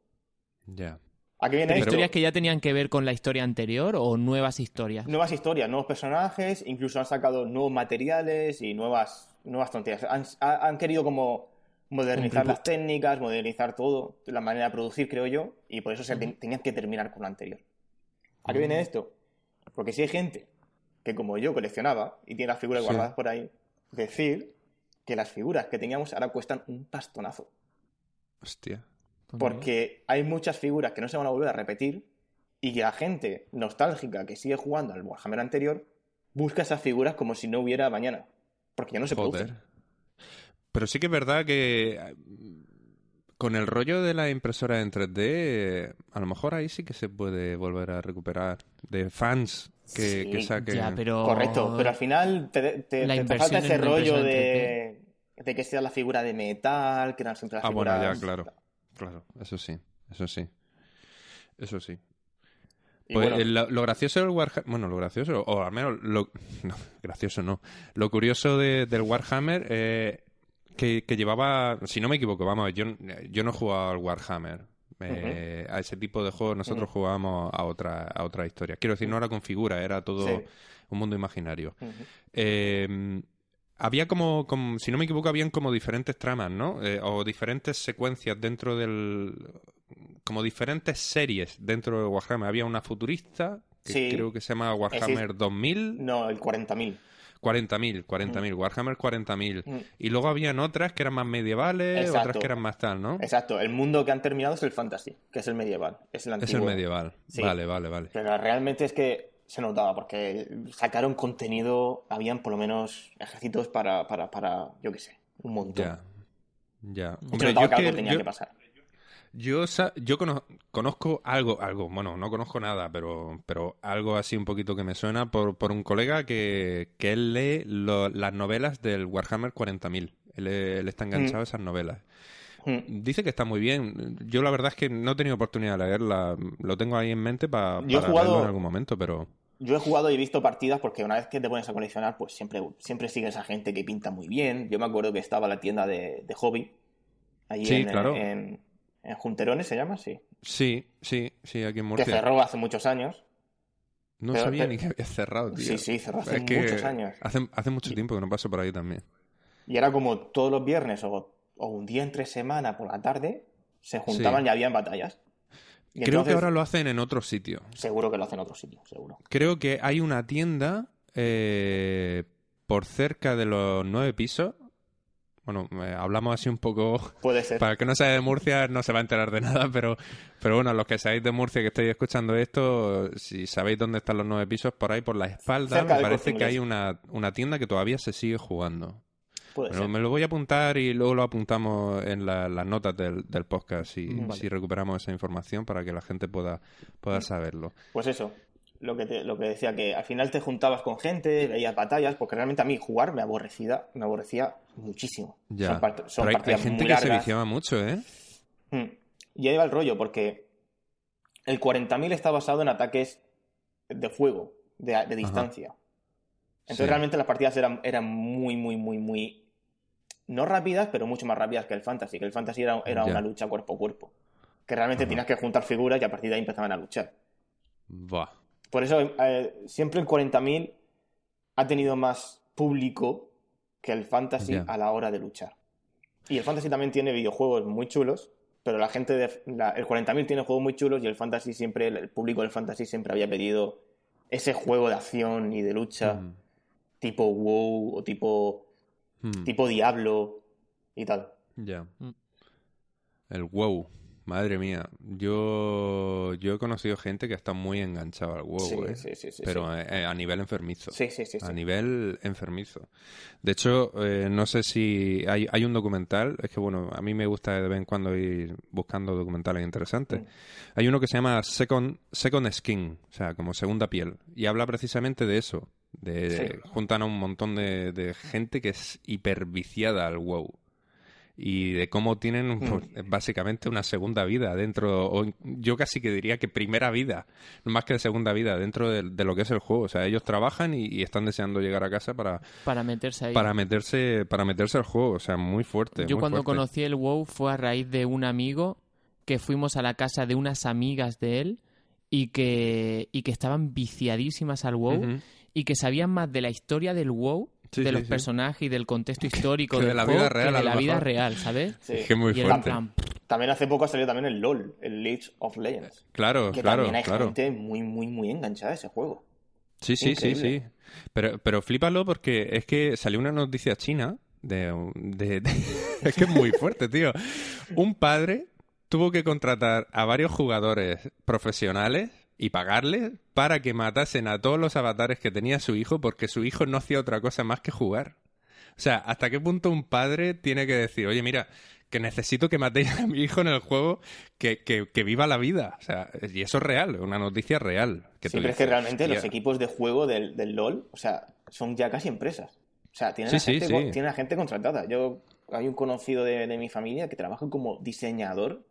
Speaker 2: Ya.
Speaker 3: ¿A qué viene
Speaker 1: ¿Pero
Speaker 3: esto?
Speaker 1: historias que ya tenían que ver con la historia anterior o nuevas historias?
Speaker 3: Nuevas historias, nuevos personajes, incluso han sacado nuevos materiales y nuevas, nuevas tonterías. Han, ha- han querido como modernizar las técnicas, modernizar todo, la manera de producir, creo yo, y por eso se ten- tenían que terminar con lo anterior. ¿A qué viene esto? Porque si hay gente que, como yo, coleccionaba y tiene las figuras
Speaker 2: Sí.
Speaker 3: guardadas por ahí, decir que las figuras que teníamos ahora cuestan un pastonazo.
Speaker 2: Hostia.
Speaker 3: Porque hay muchas figuras que no se van a volver a repetir y que la gente nostálgica que sigue jugando al Warhammer anterior busca esas figuras como si no hubiera mañana. Porque ya no se
Speaker 2: Joder.
Speaker 3: producen.
Speaker 2: Pero sí que es verdad que eh, con el rollo de la impresora en 3D, eh, a lo mejor ahí sí que se puede volver a recuperar de fans que,
Speaker 3: Sí,
Speaker 2: que saquen.
Speaker 1: Ya, pero...
Speaker 3: Correcto, pero al final te, te-
Speaker 1: La
Speaker 3: te- falta ese rollo de, de que sea la figura de metal, que eran siempre las
Speaker 2: Ah, bueno, ya, claro. Claro, eso sí, eso sí. Eso sí. Pues,
Speaker 3: bueno,
Speaker 2: eh, lo, lo gracioso del Warhammer, bueno, lo gracioso, o al menos lo, no, gracioso no, lo curioso de- del Warhammer, eh, que, que llevaba, si no me equivoco, vamos, yo, yo no he jugado al Warhammer, eh, a ese tipo de juegos nosotros jugábamos a otra, a otra historia. Quiero decir, no era con figura, era todo
Speaker 3: Sí.
Speaker 2: un mundo imaginario. Eh, había como, como- si no me equivoco, habían como diferentes tramas, ¿no? Eh, o diferentes secuencias dentro del... Como diferentes series dentro de Warhammer. Había una futurista, que
Speaker 3: Sí.
Speaker 2: creo que se llama Warhammer 2000,
Speaker 3: No, el 40.000.
Speaker 2: 40.000, 40.000, Warhammer 40.000.
Speaker 3: Mm.
Speaker 2: Y luego habían otras que eran más medievales,
Speaker 3: Exacto.
Speaker 2: otras que eran más tal, ¿no?
Speaker 3: Exacto, el mundo que han terminado es el fantasy, que es el medieval, es el
Speaker 2: Es
Speaker 3: antiguo.
Speaker 2: el medieval.
Speaker 3: Sí.
Speaker 2: Vale, vale, vale.
Speaker 3: Pero realmente es que se notaba, porque sacaron contenido, habían por lo menos ejércitos para, para, para yo qué sé, un montón.
Speaker 2: Ya. Ya. Hombre, yo
Speaker 3: que
Speaker 2: es
Speaker 3: algo
Speaker 2: que-
Speaker 3: tenía
Speaker 2: yo-
Speaker 3: que pasar.
Speaker 2: Yo, yo cono- conozco algo, algo, bueno, no conozco nada, pero, pero algo así un poquito que me suena por, por un colega que, que él lee lo- las novelas del Warhammer 40.000. Él, él está enganchado a esas novelas.
Speaker 3: Mm.
Speaker 2: Dice que está muy bien. Yo la verdad es que no he tenido oportunidad de leerla. Lo tengo ahí en mente pa-
Speaker 3: Yo he
Speaker 2: para
Speaker 3: jugado-
Speaker 2: leerlo en algún momento, pero...
Speaker 3: Yo he jugado y he visto partidas porque una vez que te pones a coleccionar, pues siempre, siempre sigues a gente que pinta muy bien. Yo me acuerdo que estaba la tienda de, de hobby, allí
Speaker 2: Sí,
Speaker 3: en,
Speaker 2: claro.
Speaker 3: en, en Junterones se llama, sí.
Speaker 2: Sí, sí, sí, aquí en
Speaker 3: Que
Speaker 2: Murcia.
Speaker 3: cerró hace muchos años.
Speaker 2: No
Speaker 3: pero-
Speaker 2: sabía
Speaker 3: pero-
Speaker 2: ni que había cerrado, tío.
Speaker 3: Sí, sí, cerró hace
Speaker 2: Es que
Speaker 3: muchos años.
Speaker 2: Hace, hace mucho tiempo que no paso por ahí también.
Speaker 3: Y era como todos los viernes o, o un día entre semana por la tarde, se juntaban
Speaker 2: Sí.
Speaker 3: y habían batallas. Y
Speaker 2: Creo que ahora lo hacen en otro sitio.
Speaker 3: Seguro que lo hacen en otro sitio, seguro.
Speaker 2: Creo que hay una tienda eh, por cerca de los nueve pisos. Bueno, eh, hablamos así un poco.
Speaker 3: Puede ser.
Speaker 2: Para el que no sea de Murcia no se va a enterar de nada, pero, pero bueno, los que seáis de Murcia que estáis escuchando esto, si sabéis dónde están los nueve pisos, por ahí por la espalda,
Speaker 3: Cerca
Speaker 2: me parece que hay una, una tienda que todavía se sigue jugando.
Speaker 3: Puede
Speaker 2: Bueno,
Speaker 3: ser.
Speaker 2: me lo voy a apuntar y luego lo apuntamos en la- las notas del, del podcast si,
Speaker 1: Vale.
Speaker 2: si recuperamos esa información para que la gente pueda, pueda saberlo.
Speaker 3: Pues eso, lo que, te- lo que decía, que al final te juntabas con gente, veías batallas, porque realmente a mí jugar me aborrecía, me aborrecía muchísimo.
Speaker 2: Ya.
Speaker 3: Son, part- son
Speaker 2: Pero hay, gente
Speaker 3: muy
Speaker 2: que se viciaba mucho, ¿eh?
Speaker 3: Mm. Y ahí va el rollo, porque el 40.000 está basado en ataques de fuego, de, de distancia. Entonces
Speaker 2: Sí.
Speaker 3: realmente las partidas eran, eran muy, muy, muy, muy... No rápidas, pero mucho más rápidas que el Fantasy, que el Fantasy era, era
Speaker 2: Ya.
Speaker 3: una lucha cuerpo a cuerpo. Que realmente
Speaker 2: Ajá.
Speaker 3: tenías que juntar figuras y a partir de ahí empezaban a luchar.
Speaker 2: Buah.
Speaker 3: Por eso eh, siempre el 40.000 ha tenido más público que el Fantasy
Speaker 2: Ya.
Speaker 3: a la hora de luchar. Y el Fantasy también tiene videojuegos muy chulos, pero la gente de la- el 40.000 tiene juegos muy chulos y el Fantasy siempre, el, público del Fantasy siempre había pedido ese juego de acción y de lucha
Speaker 2: Mm.
Speaker 3: Tipo WoW o tipo,
Speaker 2: Mm.
Speaker 3: tipo Diablo y tal.
Speaker 2: Ya.
Speaker 1: Mm.
Speaker 2: El WoW. Madre mía. Yo, yo he conocido gente que está muy enganchada al WoW,
Speaker 3: sí,
Speaker 2: ¿eh?
Speaker 3: sí, sí, sí,
Speaker 2: Pero eh, eh, a nivel enfermizo.
Speaker 3: sí. Sí, sí, sí,
Speaker 2: A
Speaker 3: sí.
Speaker 2: nivel enfermizo. De hecho, eh, no sé si hay, hay un documental, es que bueno, a mí me gusta de vez en cuando ir buscando documentales interesantes.
Speaker 3: Mm.
Speaker 2: Hay uno que se llama Second, Second Skin, o sea, como segunda piel, y habla precisamente de eso. De,
Speaker 3: Sí.
Speaker 2: Juntan a un montón de, de gente que es hiperviciada al WoW. Y de cómo tienen
Speaker 3: Mm.
Speaker 2: pues, básicamente una segunda vida dentro, o yo casi que diría que primera vida, más que segunda vida dentro de, de lo que es el juego. O sea, ellos trabajan y, y están deseando llegar a casa para,
Speaker 1: Para meterse ahí.
Speaker 2: para meterse para meterse al juego. O sea, muy fuerte.
Speaker 1: Yo
Speaker 2: muy
Speaker 1: cuando
Speaker 2: fuerte.
Speaker 1: conocí el WoW fue a raíz de un amigo que fuimos a la casa de unas amigas de él y que, y que estaban viciadísimas al WoW. Y que sabían más de la historia del WoW
Speaker 2: Sí,
Speaker 1: de
Speaker 2: sí,
Speaker 1: los
Speaker 2: sí.
Speaker 1: personajes y del contexto histórico
Speaker 2: que de
Speaker 1: del
Speaker 2: la vida real,
Speaker 1: que de la vida
Speaker 2: mejor.
Speaker 1: real, ¿sabes?
Speaker 3: Sí.
Speaker 2: Es que es muy
Speaker 1: y
Speaker 2: fuerte.
Speaker 1: plan,
Speaker 3: También hace poco ha salido también el LOL, el League of Legends.
Speaker 2: Claro,
Speaker 3: Que
Speaker 2: claro,
Speaker 3: también hay
Speaker 2: claro.
Speaker 3: gente muy, muy, muy enganchada a ese juego.
Speaker 2: Sí, sí, sí, sí. Pero, pero flípalo porque es que salió una noticia china de, de- de- es que es muy fuerte, tío. Un padre tuvo que contratar a varios jugadores profesionales y pagarles para que matasen a todos los avatares que tenía su hijo porque su hijo no hacía otra cosa más que jugar. O sea, ¿hasta qué punto un padre tiene que decir, oye, mira, que necesito que matéis a mi hijo en el juego, que, que, que viva la vida? O sea, y eso es real, una noticia real. Que
Speaker 3: sí, pero es que realmente los equipos de juego del, del LOL, o sea, son ya casi empresas. O sea, tienen,
Speaker 2: Sí,
Speaker 3: a,
Speaker 2: sí,
Speaker 3: gente,
Speaker 2: sí.
Speaker 3: tienen a gente contratada. Yo hay un conocido de, de mi familia que trabaja como diseñador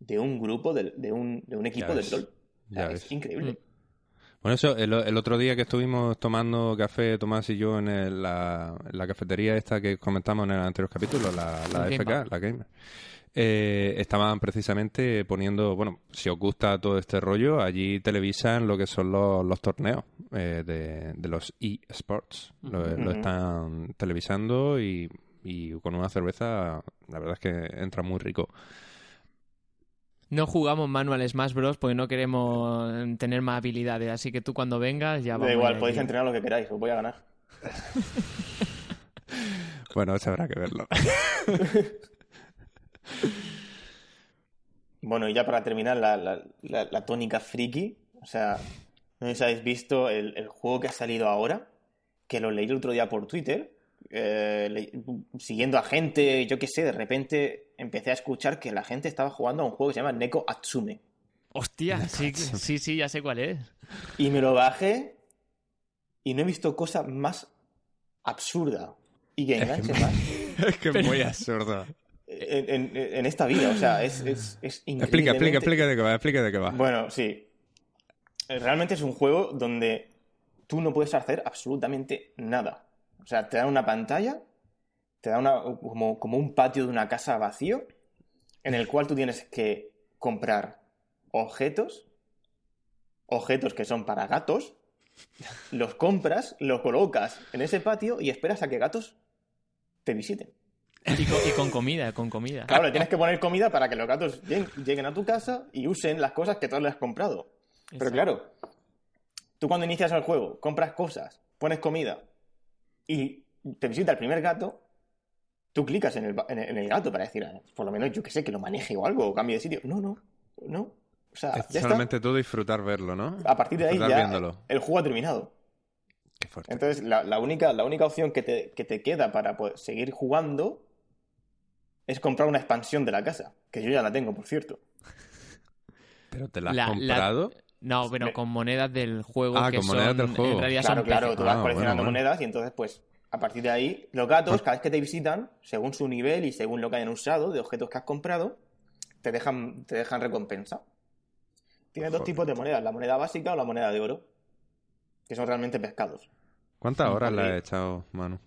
Speaker 3: de un grupo, de, un, de un equipo del LOL.
Speaker 2: Ya
Speaker 3: es
Speaker 2: ves.
Speaker 3: increíble.
Speaker 2: Bueno, eso, el, el otro día que estuvimos tomando café, Tomás y yo, en, el- la, en la cafetería esta que comentamos en el anterior capítulo, la, la
Speaker 1: Game
Speaker 2: FK,
Speaker 1: Bar.
Speaker 2: la Gamer, eh, estaban precisamente poniendo, bueno, si os gusta todo este rollo, allí televisan lo que son los, los torneos eh, de, de los eSports. Lo, lo
Speaker 3: Ujú.
Speaker 2: están televisando y, y con una cerveza, la verdad es que entra muy rico.
Speaker 1: No jugamos manual Smash Bros. porque no queremos eh, tener más habilidades. Así que tú cuando vengas ya vamos.
Speaker 3: Da igual, podéis entrenar lo que queráis, os voy a ganar.
Speaker 2: Bueno, eso habrá que verlo.
Speaker 3: Bueno, y ya para terminar, la, la- la- la tónica friki. O sea, no sé si habéis visto el, el juego que ha salido ahora, que lo leí el otro día por Twitter. Eh, le- siguiendo a gente, yo qué sé, de repente empecé a escuchar que la gente estaba jugando a un juego que se llama Neko Atsume.
Speaker 1: Hostia, sí, sí, sí, ya sé cuál es.
Speaker 3: Y me lo bajé y no he visto cosa más absurda y que enganche más
Speaker 2: es que es muy absurdo.
Speaker 3: en, en- en esta vida. O sea, es, es, es
Speaker 2: Explica, explica, explica de qué va, explica de qué va.
Speaker 3: Bueno, sí. Realmente es un juego donde tú no puedes hacer absolutamente nada. O sea, te dan una pantalla, te da una, como, como un patio de una casa vacío, en el cual tú tienes que comprar objetos, objetos que son para gatos, los compras, los colocas en ese patio y esperas a que gatos te visiten.
Speaker 1: Y con, y con comida, con comida.
Speaker 3: Claro, le tienes que poner comida para que los gatos lleguen, lleguen a tu casa y usen las cosas que tú les has comprado. Pero claro, tú cuando inicias el juego, compras cosas, pones comida y te visita el primer gato, tú clicas en el, ba- en el- en el gato para decir, "Ah, por lo menos yo que sé, que lo maneje o algo, o cambie de sitio. No, no, no. O sea,
Speaker 2: Es
Speaker 3: ya
Speaker 2: solamente tú disfrutar verlo, ¿no?
Speaker 3: está. A partir de ahí ya
Speaker 2: viéndolo.
Speaker 3: el juego ha terminado.
Speaker 2: Qué fuerte.
Speaker 3: Entonces, la, la única, la única opción que te, que te queda para poder seguir jugando es comprar una expansión de la casa, que yo ya la tengo, por cierto.
Speaker 2: ¿Pero te la has
Speaker 1: La- la-
Speaker 2: comprado?
Speaker 1: No, pero
Speaker 3: Me-
Speaker 1: con monedas del juego
Speaker 2: Ah,
Speaker 1: que
Speaker 2: con
Speaker 1: son,
Speaker 2: monedas del juego.
Speaker 1: en realidad
Speaker 3: Claro,
Speaker 1: son
Speaker 3: claro, tú vas
Speaker 2: Ah,
Speaker 3: coleccionando
Speaker 2: bueno, bueno.
Speaker 3: monedas y entonces, pues, a partir de ahí, los gatos, cada vez que te visitan, según su nivel y según lo que hayan usado de objetos que has comprado, te dejan, te dejan recompensa. Tienes dos tipos de monedas, la moneda básica o la moneda de oro, que son realmente pescados.
Speaker 2: ¿Cuántas horas le has echado, Manu?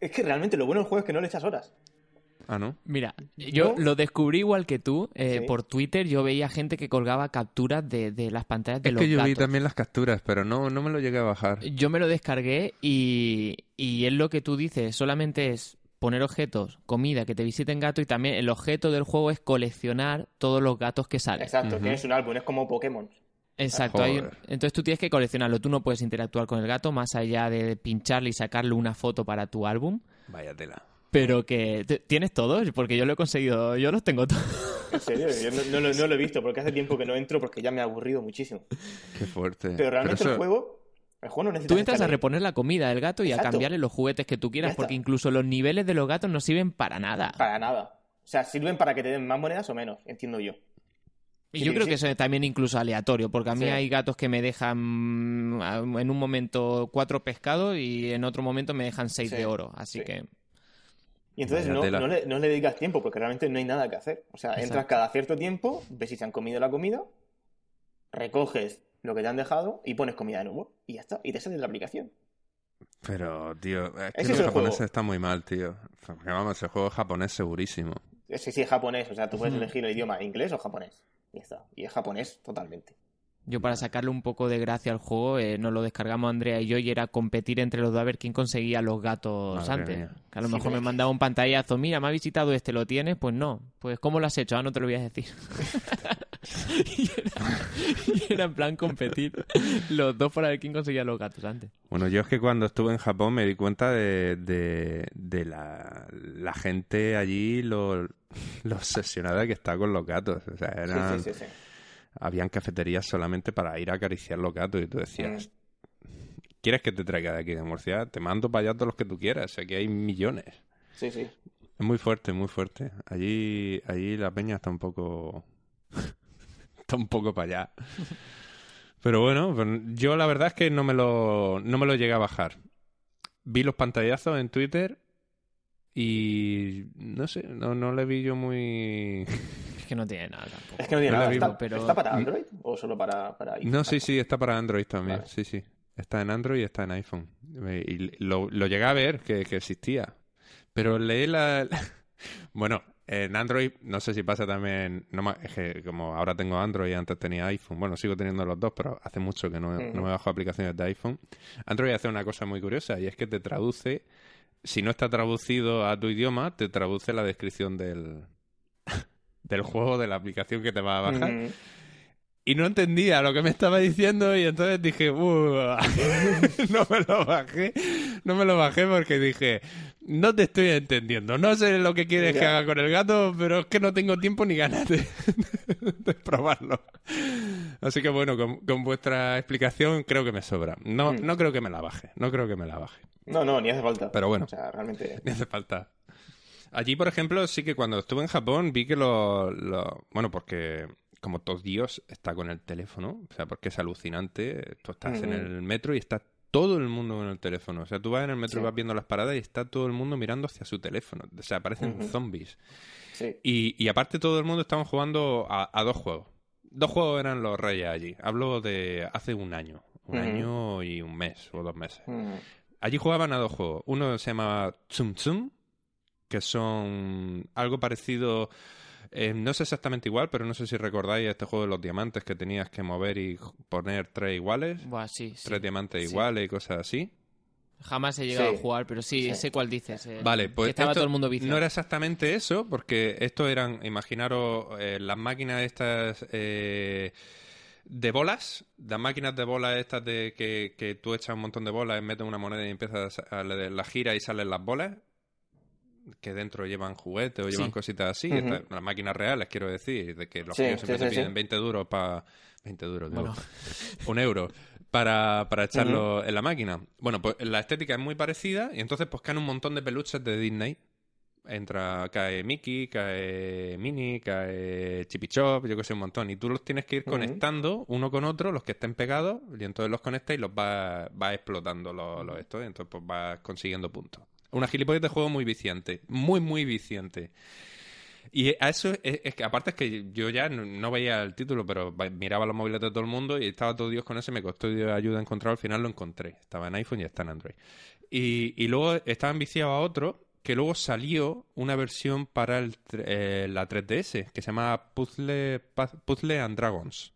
Speaker 3: Es que realmente lo bueno del juego es que no le echas horas.
Speaker 2: Ah, ¿no?
Speaker 1: Mira, yo lo descubrí igual que tú. eh,
Speaker 3: Sí.
Speaker 1: Por Twitter yo veía gente que colgaba capturas de, de las pantallas de
Speaker 2: Es
Speaker 1: los
Speaker 2: que yo vi también las capturas, pero no, no me lo llegué a bajar.
Speaker 1: Yo me lo descargué y, y es lo que tú dices, solamente es poner objetos, comida, que te visiten gatos y también el objeto del juego es coleccionar todos los gatos que salen.
Speaker 3: Exacto, tienes un álbum, es como Pokémon.
Speaker 1: Exacto. hay entonces tú tienes que coleccionarlo. Tú no puedes interactuar con el gato más allá de pincharle y sacarle una foto para tu álbum.
Speaker 2: Vaya tela.
Speaker 1: Pero que tienes todos, porque yo lo he conseguido, yo los tengo todos.
Speaker 3: En serio, yo no, no lo, no lo he visto porque hace tiempo que no entro porque ya me ha aburrido muchísimo.
Speaker 2: Qué fuerte.
Speaker 3: Pero realmente
Speaker 2: eso-
Speaker 3: el juego, el juego no necesita
Speaker 1: Tú entras a reponer la comida del gato y a cambiarle los juguetes que tú quieras, porque incluso los niveles de los gatos no sirven para nada.
Speaker 3: Para nada. O sea, sirven para que te den más monedas o menos, entiendo yo.
Speaker 1: Y yo creo que eso es también incluso aleatorio, porque a mí
Speaker 3: Sí.
Speaker 1: hay gatos que me dejan mm, en un momento cuatro pescados y en otro momento me dejan seis
Speaker 3: Sí,
Speaker 1: de oro. Así
Speaker 3: sí.
Speaker 1: que
Speaker 3: Y entonces no, no le, no le dedicas tiempo porque realmente no hay nada que hacer. O sea, entras cada cierto tiempo, ves si se han comido la comida, recoges lo que te han dejado y pones comida de nuevo. Y ya está. Y te sale la aplicación.
Speaker 2: Pero, tío, es que los
Speaker 3: es el
Speaker 2: japoneses están muy mal, tío. Porque, vamos, el juego es japonés segurísimo.
Speaker 3: Que sí es japonés. O sea, tú puedes elegir el idioma inglés o japonés. Y ya está. Y es japonés totalmente.
Speaker 1: Yo para sacarle un poco de gracia al juego, eh, nos lo descargamos Andrea y yo y era competir entre los dos a ver quién conseguía los gatos
Speaker 2: Madre
Speaker 1: antes.
Speaker 2: mía.
Speaker 1: Que a lo
Speaker 3: Sí,
Speaker 1: mejor me mandaba un pantallazo, mira, me ha visitado este, ¿lo tienes? Pues no. Pues ¿cómo lo has hecho? Ah, no te lo voy a decir. y, era, y era en plan competir los dos para ver quién conseguía los gatos antes.
Speaker 2: Bueno, yo es que cuando estuve en Japón me di cuenta de, de, de la, la gente allí, lo, lo obsesionada que está con los gatos. O sea,
Speaker 3: Sí,
Speaker 2: eran,
Speaker 3: sí, sí, sí.
Speaker 2: Habían cafeterías solamente para ir a acariciar los gatos y tú decías, ¿quieres que te traiga de aquí de Murcia? Te mando para allá todos los que tú quieras. Aquí hay millones.
Speaker 3: Sí, sí.
Speaker 2: Es muy fuerte, muy fuerte. Allí, allí la peña está un poco... está un poco para allá. Pero bueno, pues yo la verdad es que no me lo, no me lo llegué a bajar. Vi los pantallazos en Twitter y no sé, no, no le vi yo muy...
Speaker 1: Es que no tiene nada tampoco.
Speaker 3: Es que no tiene nada. ¿Está,
Speaker 1: pero-
Speaker 3: ¿Está para Android o solo para, para iPhone?
Speaker 2: No, sí, sí, está para Android también.
Speaker 3: Vale.
Speaker 2: Sí, sí. Está en Android y está en iPhone. Eh, Y lo, lo llegué a ver que, que existía. Pero leí la... bueno, en Android, no sé si pasa también... No, es que como ahora tengo Android y antes tenía iPhone. Bueno, sigo teniendo los dos, pero hace mucho que no, no me bajo aplicaciones de iPhone. Android hace una cosa muy curiosa y es que te traduce... Si no está traducido a tu idioma, te traduce la descripción del... del juego, de la aplicación que te va a bajar.
Speaker 3: Mm,
Speaker 2: Y no entendía lo que me estaba diciendo y entonces dije, "Uh, no me lo bajé, no me lo bajé porque dije, no te estoy entendiendo, no sé lo que quieres que haga con el gato, pero es que no tengo tiempo ni ganas de, de probarlo. Así que bueno, con, con vuestra explicación creo que me sobra. No,
Speaker 3: Mm.
Speaker 2: no creo que me la baje, no creo que me la baje.
Speaker 3: No, no, ni hace falta.
Speaker 2: Pero bueno.
Speaker 3: O sea, realmente.
Speaker 2: Ni hace falta. Allí, por ejemplo, sí que cuando estuve en Japón vi que lo... lo- bueno, porque como todo Dios está con el teléfono, o sea, porque es alucinante. Tú estás en el metro y está todo el mundo con el teléfono. O sea, tú vas en el metro y vas viendo las paradas y está todo el mundo mirando hacia su teléfono. O sea, parecen zombies.
Speaker 3: Sí.
Speaker 2: Y, y aparte todo el mundo estaba jugando a, a dos juegos. Dos juegos eran los reyes allí. Hablo de hace un año. Un año y un mes o dos meses. Allí jugaban a dos juegos. Uno se llama Tsum Tsum, que son algo parecido. eh, no es exactamente igual, pero no sé si recordáis este juego de los diamantes que tenías que mover y poner tres iguales,
Speaker 1: Buah, sí, sí.
Speaker 2: tres diamantes
Speaker 1: Sí.
Speaker 2: iguales y cosas así.
Speaker 1: Jamás he llegado
Speaker 3: Sí.
Speaker 1: a jugar, pero sí,
Speaker 3: Sí.
Speaker 1: sé cuál dices. eh,
Speaker 2: Vale, pues
Speaker 1: que estaba todo el mundo viciado.
Speaker 2: no era exactamente eso, porque esto eran, imaginaros, eh, las máquinas estas eh, de bolas, las máquinas de bolas estas de que, que tú echas un montón de bolas, metes una moneda y empiezas a la gira y salen las bolas, que dentro llevan juguetes o llevan
Speaker 1: Sí.
Speaker 2: cositas así, las máquinas reales, quiero decir, de que los
Speaker 3: Sí,
Speaker 2: críos siempre
Speaker 3: sí,
Speaker 2: te piden
Speaker 3: sí.
Speaker 2: 20 duros para... 20 duros, digo
Speaker 1: Bueno,
Speaker 2: un euro para, para echarlo en la máquina. Bueno, pues la estética es muy parecida y entonces pues caen un montón de peluches de Disney. Entra, cae Mickey, cae Minnie, cae Chippy Chop, yo que sé, un montón. Y tú los tienes que ir conectando uno con otro, los que estén pegados, y entonces los conectas y los vas vas explotando los, los estos, y entonces pues vas consiguiendo puntos. Una gilipollez de juego muy viciante, muy, muy viciante. Y a eso es, que aparte es que yo ya no, veía el título, pero miraba los móviles de todo el mundo y estaba todo Dios con eso y me costó ayuda a encontrar. Al final lo encontré. Estaba en iPhone y está en Android. Y, luego estaban viciados a otro que luego salió una versión para eh, la 3DS que se llama Puzzle, Puzzle and Dragons.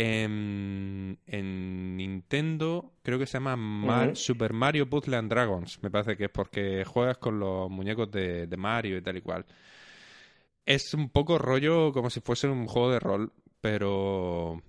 Speaker 2: En, en Nintendo creo que se llama Mar-. Super Mario Puzzle and Dragons. Me parece que es porque juegas con los muñecos de, de Mario y tal y cual. Es un poco rollo como si fuese un juego de rol, pero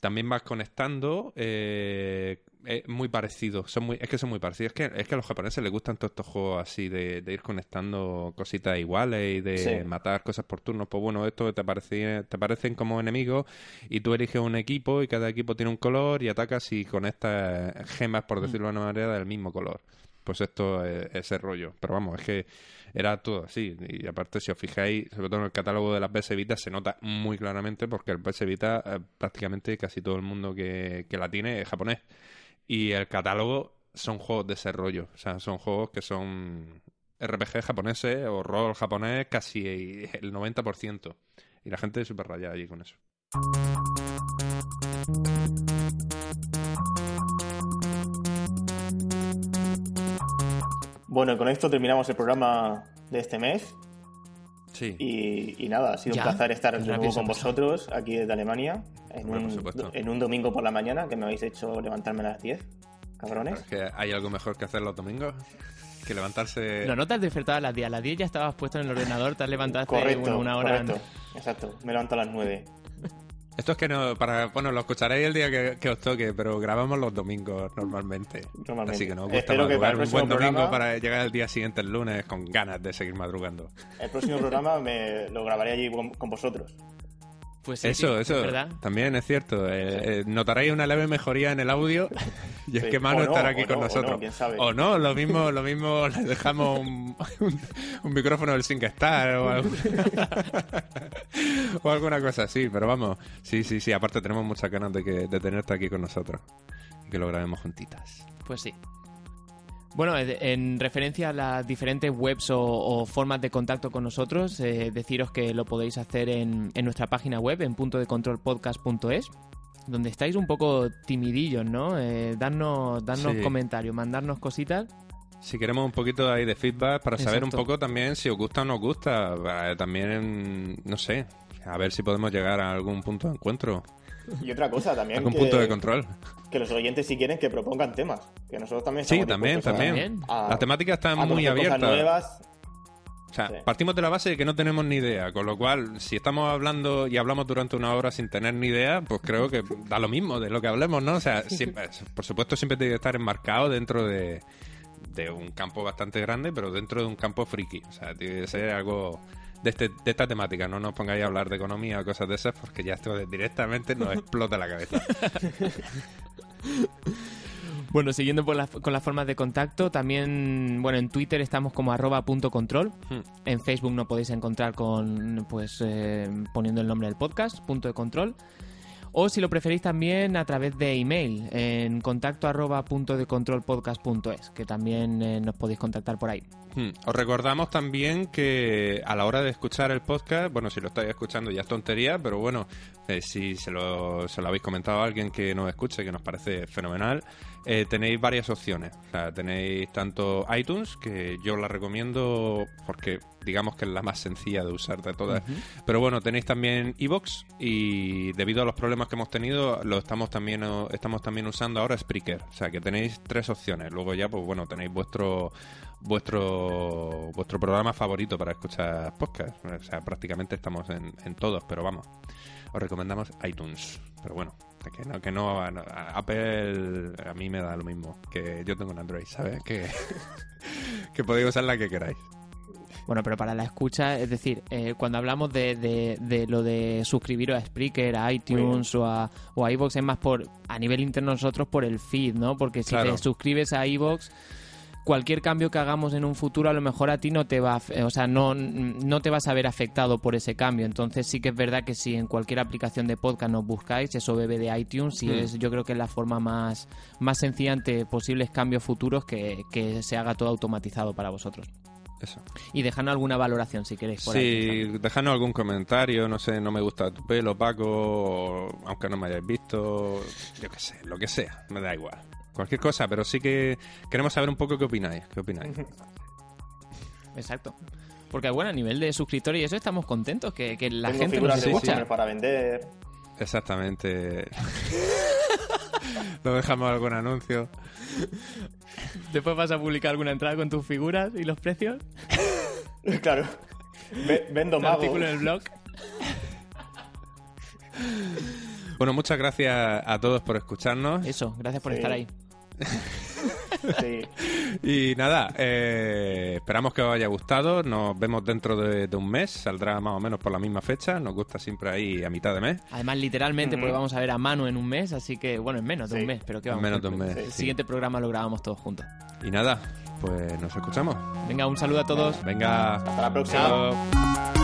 Speaker 2: también vas conectando. eh, es muy parecido. Son muy, es que son muy parecidos. Es que, es que a los japoneses les gustan todos estos juegos así de, de ir conectando cositas iguales y de
Speaker 3: Sí.
Speaker 2: matar cosas por turnos. Pues bueno, esto te, parece, te parecen como enemigos y tú eliges un equipo y cada equipo tiene un color y atacas y conectas gemas, por decirlo de una manera, del mismo color. Pues esto es ese rollo. Pero vamos, es que era todo así. Y aparte, si os fijáis, sobre todo en el catálogo de las PS Vita, se nota muy claramente porque el PS Vita, eh, prácticamente casi todo el mundo que, que la tiene es japonés. Y el catálogo son juegos de ese rollo. O sea, son juegos que son RPG japoneses o rol japonés casi el 90%. Y la gente es súper rayada allí con eso.
Speaker 3: Bueno, con esto terminamos el programa de este mes.
Speaker 2: Sí.
Speaker 3: Y, y nada, ha sido
Speaker 1: Ya,
Speaker 3: un placer estar de nuevo con vosotros aquí desde Alemania. En,
Speaker 2: Hombre,
Speaker 3: un,
Speaker 2: supuesto.
Speaker 3: en un domingo por la mañana que me habéis hecho levantarme a las 10, cabrones.
Speaker 2: Es que hay algo mejor que hacer los domingos que levantarse.
Speaker 1: No, no te has despertado a las 10. A las 10 ya estabas puesto en el ordenador, te has levantado hace
Speaker 3: correcto,
Speaker 1: bueno, una hora
Speaker 3: correcto.
Speaker 1: antes.
Speaker 3: Exacto, me levanto a las 9.
Speaker 2: Esto es que no, para, bueno, lo escucharéis el día que, que os toque, pero grabamos los domingos normalmente.
Speaker 3: Normalmente.
Speaker 2: Así que nos gusta
Speaker 3: Espero
Speaker 2: madrugar un buen domingo para llegar el día siguiente, el lunes, con ganas de seguir madrugando.
Speaker 3: El próximo programa me lo grabaré allí con, con vosotros.
Speaker 1: Pues sí,
Speaker 2: eso,
Speaker 1: sí,
Speaker 2: eso,
Speaker 1: es ¿verdad?
Speaker 2: también es cierto. Eh, eh, notaréis una leve mejoría en el audio y es
Speaker 3: Sí.
Speaker 2: que Manu
Speaker 3: no,
Speaker 2: estará aquí con
Speaker 3: no, o
Speaker 2: nosotros.
Speaker 3: no, quién sabe.
Speaker 2: O no, lo mismo, lo mismo le dejamos un, un, un micrófono del SingStar o, algo- o alguna cosa así, pero vamos, sí, sí, sí, aparte tenemos muchas ganas de, que, de tenerte aquí con nosotros y que lo grabemos juntitas.
Speaker 1: Pues sí. Bueno, eh, en referencia a las diferentes webs o, o formas de contacto con nosotros, eh, deciros que lo podéis hacer en, en nuestra página web, en punto de control podcast.es, donde estáis un poco timidillos, ¿no? Eh, darnos darnos
Speaker 2: Sí.
Speaker 1: comentarios, mandarnos cositas.
Speaker 2: Si queremos un poquito ahí de feedback para saber un poco también si os gusta o no os gusta, eh, también, no sé, a ver si podemos llegar a algún punto de encuentro,
Speaker 3: Y otra cosa también,
Speaker 2: algún
Speaker 3: que,
Speaker 2: punto de control.
Speaker 3: que los oyentes si quieren que propongan temas, que nosotros también
Speaker 2: Sí, también, también.
Speaker 3: a-
Speaker 2: La temática está
Speaker 3: a
Speaker 2: muy
Speaker 3: conocer cosas
Speaker 2: abierta.
Speaker 3: nuevas.
Speaker 2: O sea,
Speaker 3: Sí.
Speaker 2: partimos de la base de que no tenemos ni idea, con lo cual, si estamos hablando y hablamos durante una hora sin tener ni idea, pues creo que da lo mismo de lo que hablemos, ¿no? O sea, siempre- por supuesto siempre tiene que estar enmarcado dentro de, de un campo bastante grande, pero dentro de un campo friki. O sea, tiene que ser algo de, este, de esta temática. No nos pongáis a hablar de economía o cosas de esas, porque ya esto directamente nos explota la cabeza.
Speaker 1: Bueno, siguiendo por con las formas de contacto, también, bueno, en Twitter estamos como arroba punto control.
Speaker 2: Hmm.
Speaker 1: En Facebook nos podéis encontrar con, pues, eh, poniendo el nombre del podcast, punto de control. O si lo preferís también a través de email, en contacto arroba punto de control punto es, que también eh, nos podéis contactar por ahí.
Speaker 2: Hmm. Os recordamos también que a la hora de escuchar el podcast, bueno, si lo estáis escuchando ya es tontería, pero bueno, eh, si se lo, se lo habéis comentado a alguien que nos escuche, que nos parece fenomenal, eh, tenéis varias opciones. O sea, tenéis tanto iTunes, que yo la recomiendo porque digamos que es la más sencilla de usar de todas. Pero bueno, tenéis también iBox y debido a los problemas que hemos tenido, lo estamos también estamos también usando ahora Spreaker. O sea, que tenéis tres opciones. Luego ya, pues bueno, tenéis vuestro vuestro vuestro programa favorito para escuchar podcast. O sea, prácticamente estamos en, en todos, pero vamos, os recomendamos iTunes. Pero bueno, que no, que no, a- a- Apple a mí me da lo mismo, que yo tengo un Android, ¿sabes? Que, que podéis usar la que queráis.
Speaker 1: Bueno, pero para la escucha, es decir, eh, cuando hablamos de, de- de lo de suscribiros a Spreaker, a iTunes o a, o a iVoox, es más por a nivel interno nosotros por el feed, ¿no? Porque si
Speaker 2: Claro.
Speaker 1: te suscribes a iVoox, cualquier cambio que hagamos en un futuro a lo mejor a ti no te va, o sea, no, no te vas a ver afectado por ese cambio. Entonces sí que es verdad que si en cualquier aplicación de podcast nos buscáis, eso bebe de iTunes y
Speaker 2: Hmm.
Speaker 1: es, yo creo que es la forma más, más sencilla ante posibles cambios futuros que, que se haga todo automatizado para vosotros.
Speaker 2: Eso.
Speaker 1: Y dejadnos alguna valoración si queréis. Por ahí.
Speaker 2: Sí, dejadnos algún comentario, no sé, no me gusta tu pelo, Paco, aunque no me hayáis visto, yo qué sé, lo que sea, me da igual. Cualquier cosa, pero sí que queremos saber un poco qué opináis, qué opináis.
Speaker 1: Exacto. Porque bueno, a nivel de suscriptores y eso estamos contentos, que, que la
Speaker 3: Tengo
Speaker 1: gente nos
Speaker 3: de
Speaker 1: escucha.
Speaker 3: Para vender.
Speaker 2: Exactamente. ¿No dejamos algún anuncio?
Speaker 1: Después vas a publicar alguna entrada con tus figuras y los precios.
Speaker 3: claro. Ve- vendo
Speaker 1: Un
Speaker 3: magos.
Speaker 1: artículo en el blog.
Speaker 2: Bueno, muchas gracias a todos por escucharnos.
Speaker 1: Eso, gracias por
Speaker 3: Sí.
Speaker 1: estar ahí.
Speaker 3: Sí.
Speaker 2: Y nada, eh, esperamos que os haya gustado. Nos vemos dentro de, de un mes. Saldrá más o menos por la misma fecha. Nos gusta siempre ahí a mitad de mes.
Speaker 1: Además, literalmente,
Speaker 3: Ujú.
Speaker 1: porque vamos a ver a Manu en un mes, así que, bueno, en menos de
Speaker 3: Sí.
Speaker 1: un mes, pero que
Speaker 2: En
Speaker 1: vamos.
Speaker 2: menos de un
Speaker 1: el-
Speaker 2: mes,
Speaker 1: El
Speaker 2: sí.
Speaker 1: siguiente programa lo grabamos todos juntos.
Speaker 2: Y nada, pues nos escuchamos.
Speaker 1: Venga, un saludo a todos.
Speaker 2: Venga,
Speaker 3: Hasta la próxima.
Speaker 2: chao.